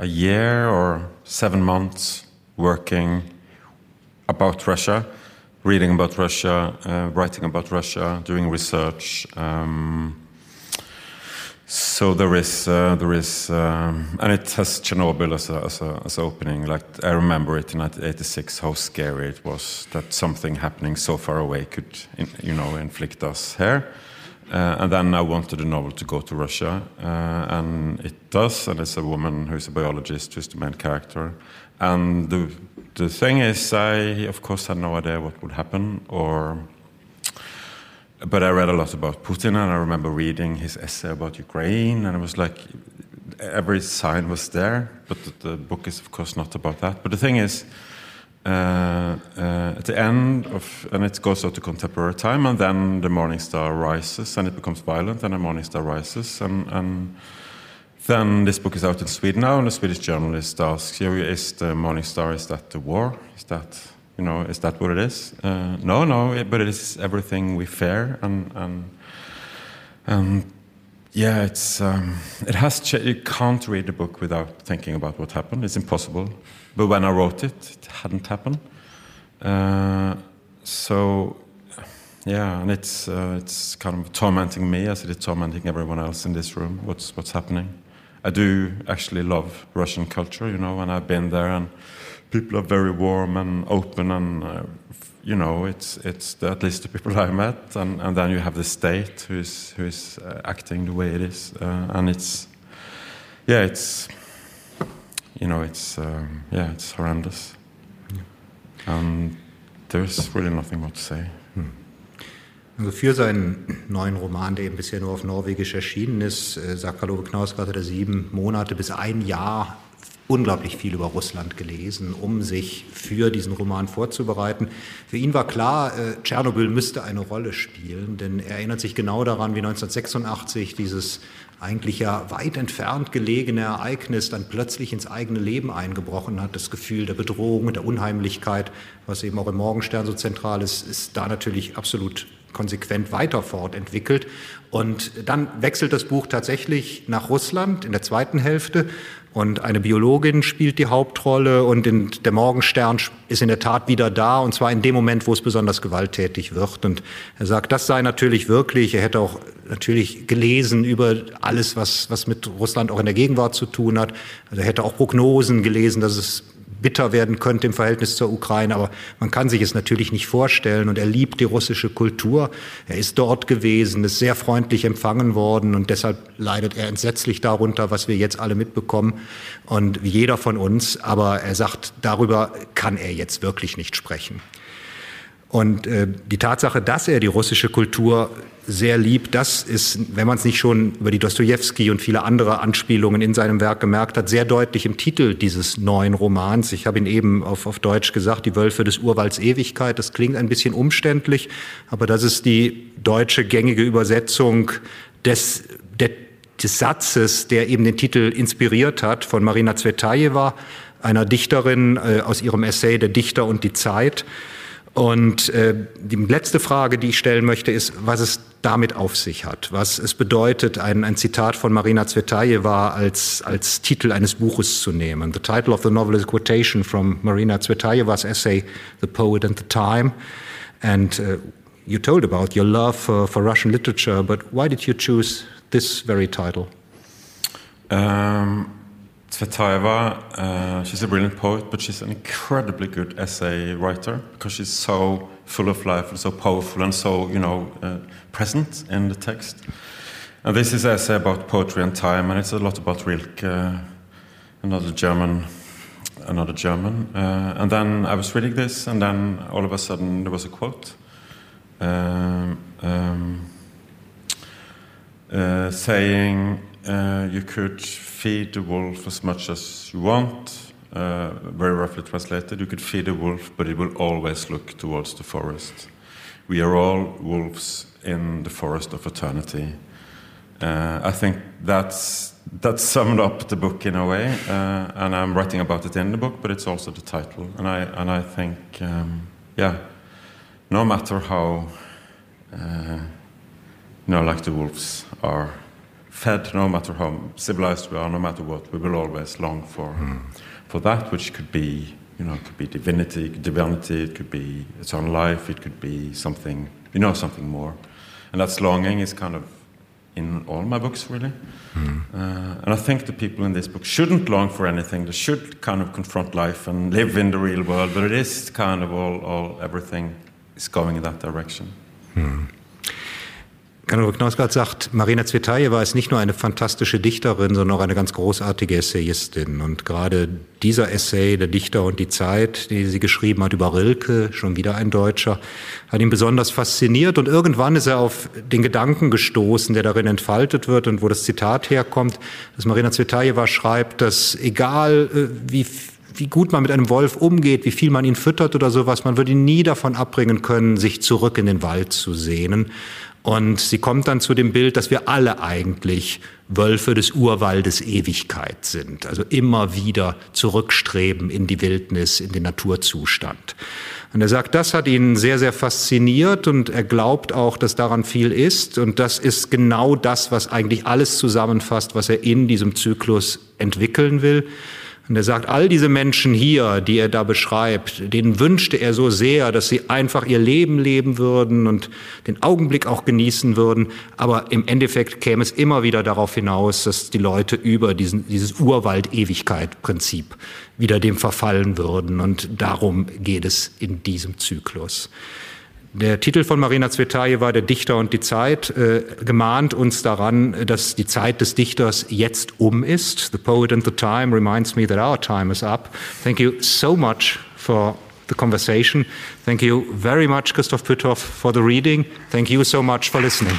a year or seven months working about Russia, reading about Russia, uh, writing about Russia, doing research. Um, so there is, uh, there is, um, and it has Chernobyl as a, as a as opening. Like I remember it in 1986, how scary it was that something happening so far away could, in, you know, inflict us here. Uh, and then I wanted the novel to go to Russia, uh, and it does. And it's a woman who's a biologist who's the main character. And the the thing is, I of course had no idea what would happen or but I read a lot about Putin, and I remember reading his essay about Ukraine, and it was like every sign was there. But the, the book is, of course, not about that. But the thing is, uh, uh, at the end of, and it goes out to contemporary time, and then the Morning Star rises, and it becomes violent, and the Morning Star rises, and, and then this book is out in Sweden now, and the Swedish journalist asks, "Is the Morning Star? Is that the war? Is that you know, is that what it is? Uh, no, no, but it is everything we fear, and and and yeah, it's um, it has. Ch- you can't read the book without thinking about what happened. It's impossible. But when I wrote it, it hadn't happened. Uh, so yeah, and it's uh, it's kind of tormenting me as it is tormenting everyone else in this room. What's what's happening? I do actually love Russian culture, you know, and I've been there and people are very warm and open, and uh, you know, it's it's the, at least the people I met, and, and then you have the state who is who is uh, acting the way it is, uh, and it's yeah, it's you know, it's um, yeah, it's horrendous, and there's really nothing more to say. Hmm. Also für seinen neuen Roman, der eben bisher nur auf Norwegisch erschienen ist, äh, sagt Karl-Ove Knausgard, hat er sieben Monate bis ein Jahr unglaublich viel über Russland gelesen, um sich für diesen Roman vorzubereiten. Für ihn war klar, äh, Tschernobyl müsste eine Rolle spielen, denn er erinnert sich genau daran, wie 1986 dieses eigentlich ja weit entfernt gelegene Ereignis dann plötzlich ins eigene Leben eingebrochen hat. Das Gefühl der Bedrohung, der Unheimlichkeit, was eben auch im Morgenstern so zentral ist, ist da natürlich absolut konsequent weiter fortentwickelt. Und dann wechselt das Buch tatsächlich nach Russland in der zweiten Hälfte und eine Biologin spielt die Hauptrolle und in, der Morgenstern ist in der Tat wieder da und zwar in dem Moment, wo es besonders gewalttätig wird. Und er sagt, das sei natürlich wirklich, er hätte auch natürlich gelesen über alles, was, was mit Russland auch in der Gegenwart zu tun hat. Also er hätte auch Prognosen gelesen, dass es bitter werden könnte im Verhältnis zur Ukraine, aber man kann sich es natürlich nicht vorstellen. Und er liebt die russische Kultur. Er ist dort gewesen, ist sehr freundlich empfangen worden und deshalb leidet er entsetzlich darunter, was wir jetzt alle mitbekommen und jeder von uns. Aber er sagt, darüber kann er jetzt wirklich nicht sprechen. Und äh, die Tatsache, dass er die russische Kultur sehr liebt, das ist, wenn man es nicht schon über die Dostoevsky und viele andere Anspielungen in seinem Werk gemerkt hat, sehr deutlich im Titel dieses neuen Romans. Ich habe ihn eben auf, auf Deutsch gesagt, die Wölfe des Urwalds Ewigkeit. Das klingt ein bisschen umständlich, aber das ist die deutsche gängige Übersetzung des, der, des Satzes, der eben den Titel inspiriert hat, von Marina Zvetajewa, einer Dichterin äh, aus ihrem Essay Der Dichter und die Zeit. Und äh, die letzte Frage, die ich stellen möchte, ist, was es damit auf sich hat, was es bedeutet, ein, ein Zitat von Marina Zvetajewa als, als Titel eines Buches zu nehmen. The title of the novel is a quotation from Marina Zvetajewa's essay, The Poet and the Time. And uh, you told about your love for, for Russian literature, but why did you choose this very title? Um, Tsvetaeva, uh, she's a brilliant poet, but she's an incredibly good essay writer because she's so full of life and so powerful and so, you know, uh, present in the text. And this is an essay about poetry and time, and it's a lot about Rilke, uh, another German, another German. Uh, and then I was reading this, and then all of a sudden there was a quote um, um, uh, saying you could feed the wolf as much as you want. Uh, very roughly translated, you could feed a wolf, but it will always look towards the forest. We are all wolves in the forest of eternity. Uh, I think that's that summed up the book in a way, uh, and I'm writing about it in the book, but it's also the title. And I and I think, um, yeah, no matter how, uh, you know, like the wolves are fed, no matter how civilized we are, no matter what, we will always long for mm. for that which could be, you know, it could be divinity, divinity, it could be eternal life, it could be something, you know, something more, and that's longing is kind of in all my books really, mm. uh, and I think the people in this book shouldn't long for anything. They should kind of confront life and live in the real world, but it is kind of all, all everything is going in that direction. Mm. Gernot Knausgard sagt, Marina Zvetajewa ist nicht nur eine fantastische Dichterin, sondern auch eine ganz großartige Essayistin. Und gerade dieser Essay, der Dichter und die Zeit, die sie geschrieben hat über Rilke, schon wieder ein Deutscher, hat ihn besonders fasziniert. Und irgendwann ist er auf den Gedanken gestoßen, der darin entfaltet wird und wo das Zitat herkommt, dass Marina Zvetajewa schreibt, dass egal äh, wie wie gut man mit einem Wolf umgeht, wie viel man ihn füttert oder sowas, man würde ihn nie davon abbringen können, sich zurück in den Wald zu sehnen. Und sie kommt dann zu dem Bild, dass wir alle eigentlich Wölfe des Urwaldes Ewigkeit sind, also immer wieder zurückstreben in die Wildnis, in den Naturzustand. Und er sagt, das hat ihn sehr, sehr fasziniert und er glaubt auch, dass daran viel ist. Und das ist genau das, was eigentlich alles zusammenfasst, was er in diesem Zyklus entwickeln will. Und er sagt, all diese Menschen hier, die er da beschreibt, denen wünschte er so sehr, dass sie einfach ihr Leben leben würden und den Augenblick auch genießen würden. Aber im Endeffekt käme es immer wieder darauf hinaus, dass die Leute über diesen, dieses Urwald-Ewigkeit-Prinzip wieder dem verfallen würden. Und darum geht es in diesem Zyklus. Der Titel von Marina war Der Dichter und die Zeit, äh, gemahnt uns daran, dass die Zeit des Dichters jetzt um ist. The poet and the time reminds me that our time is up. Thank you so much for the conversation. Thank you very much, Christoph Pütthoff, for the reading. Thank you so much for listening.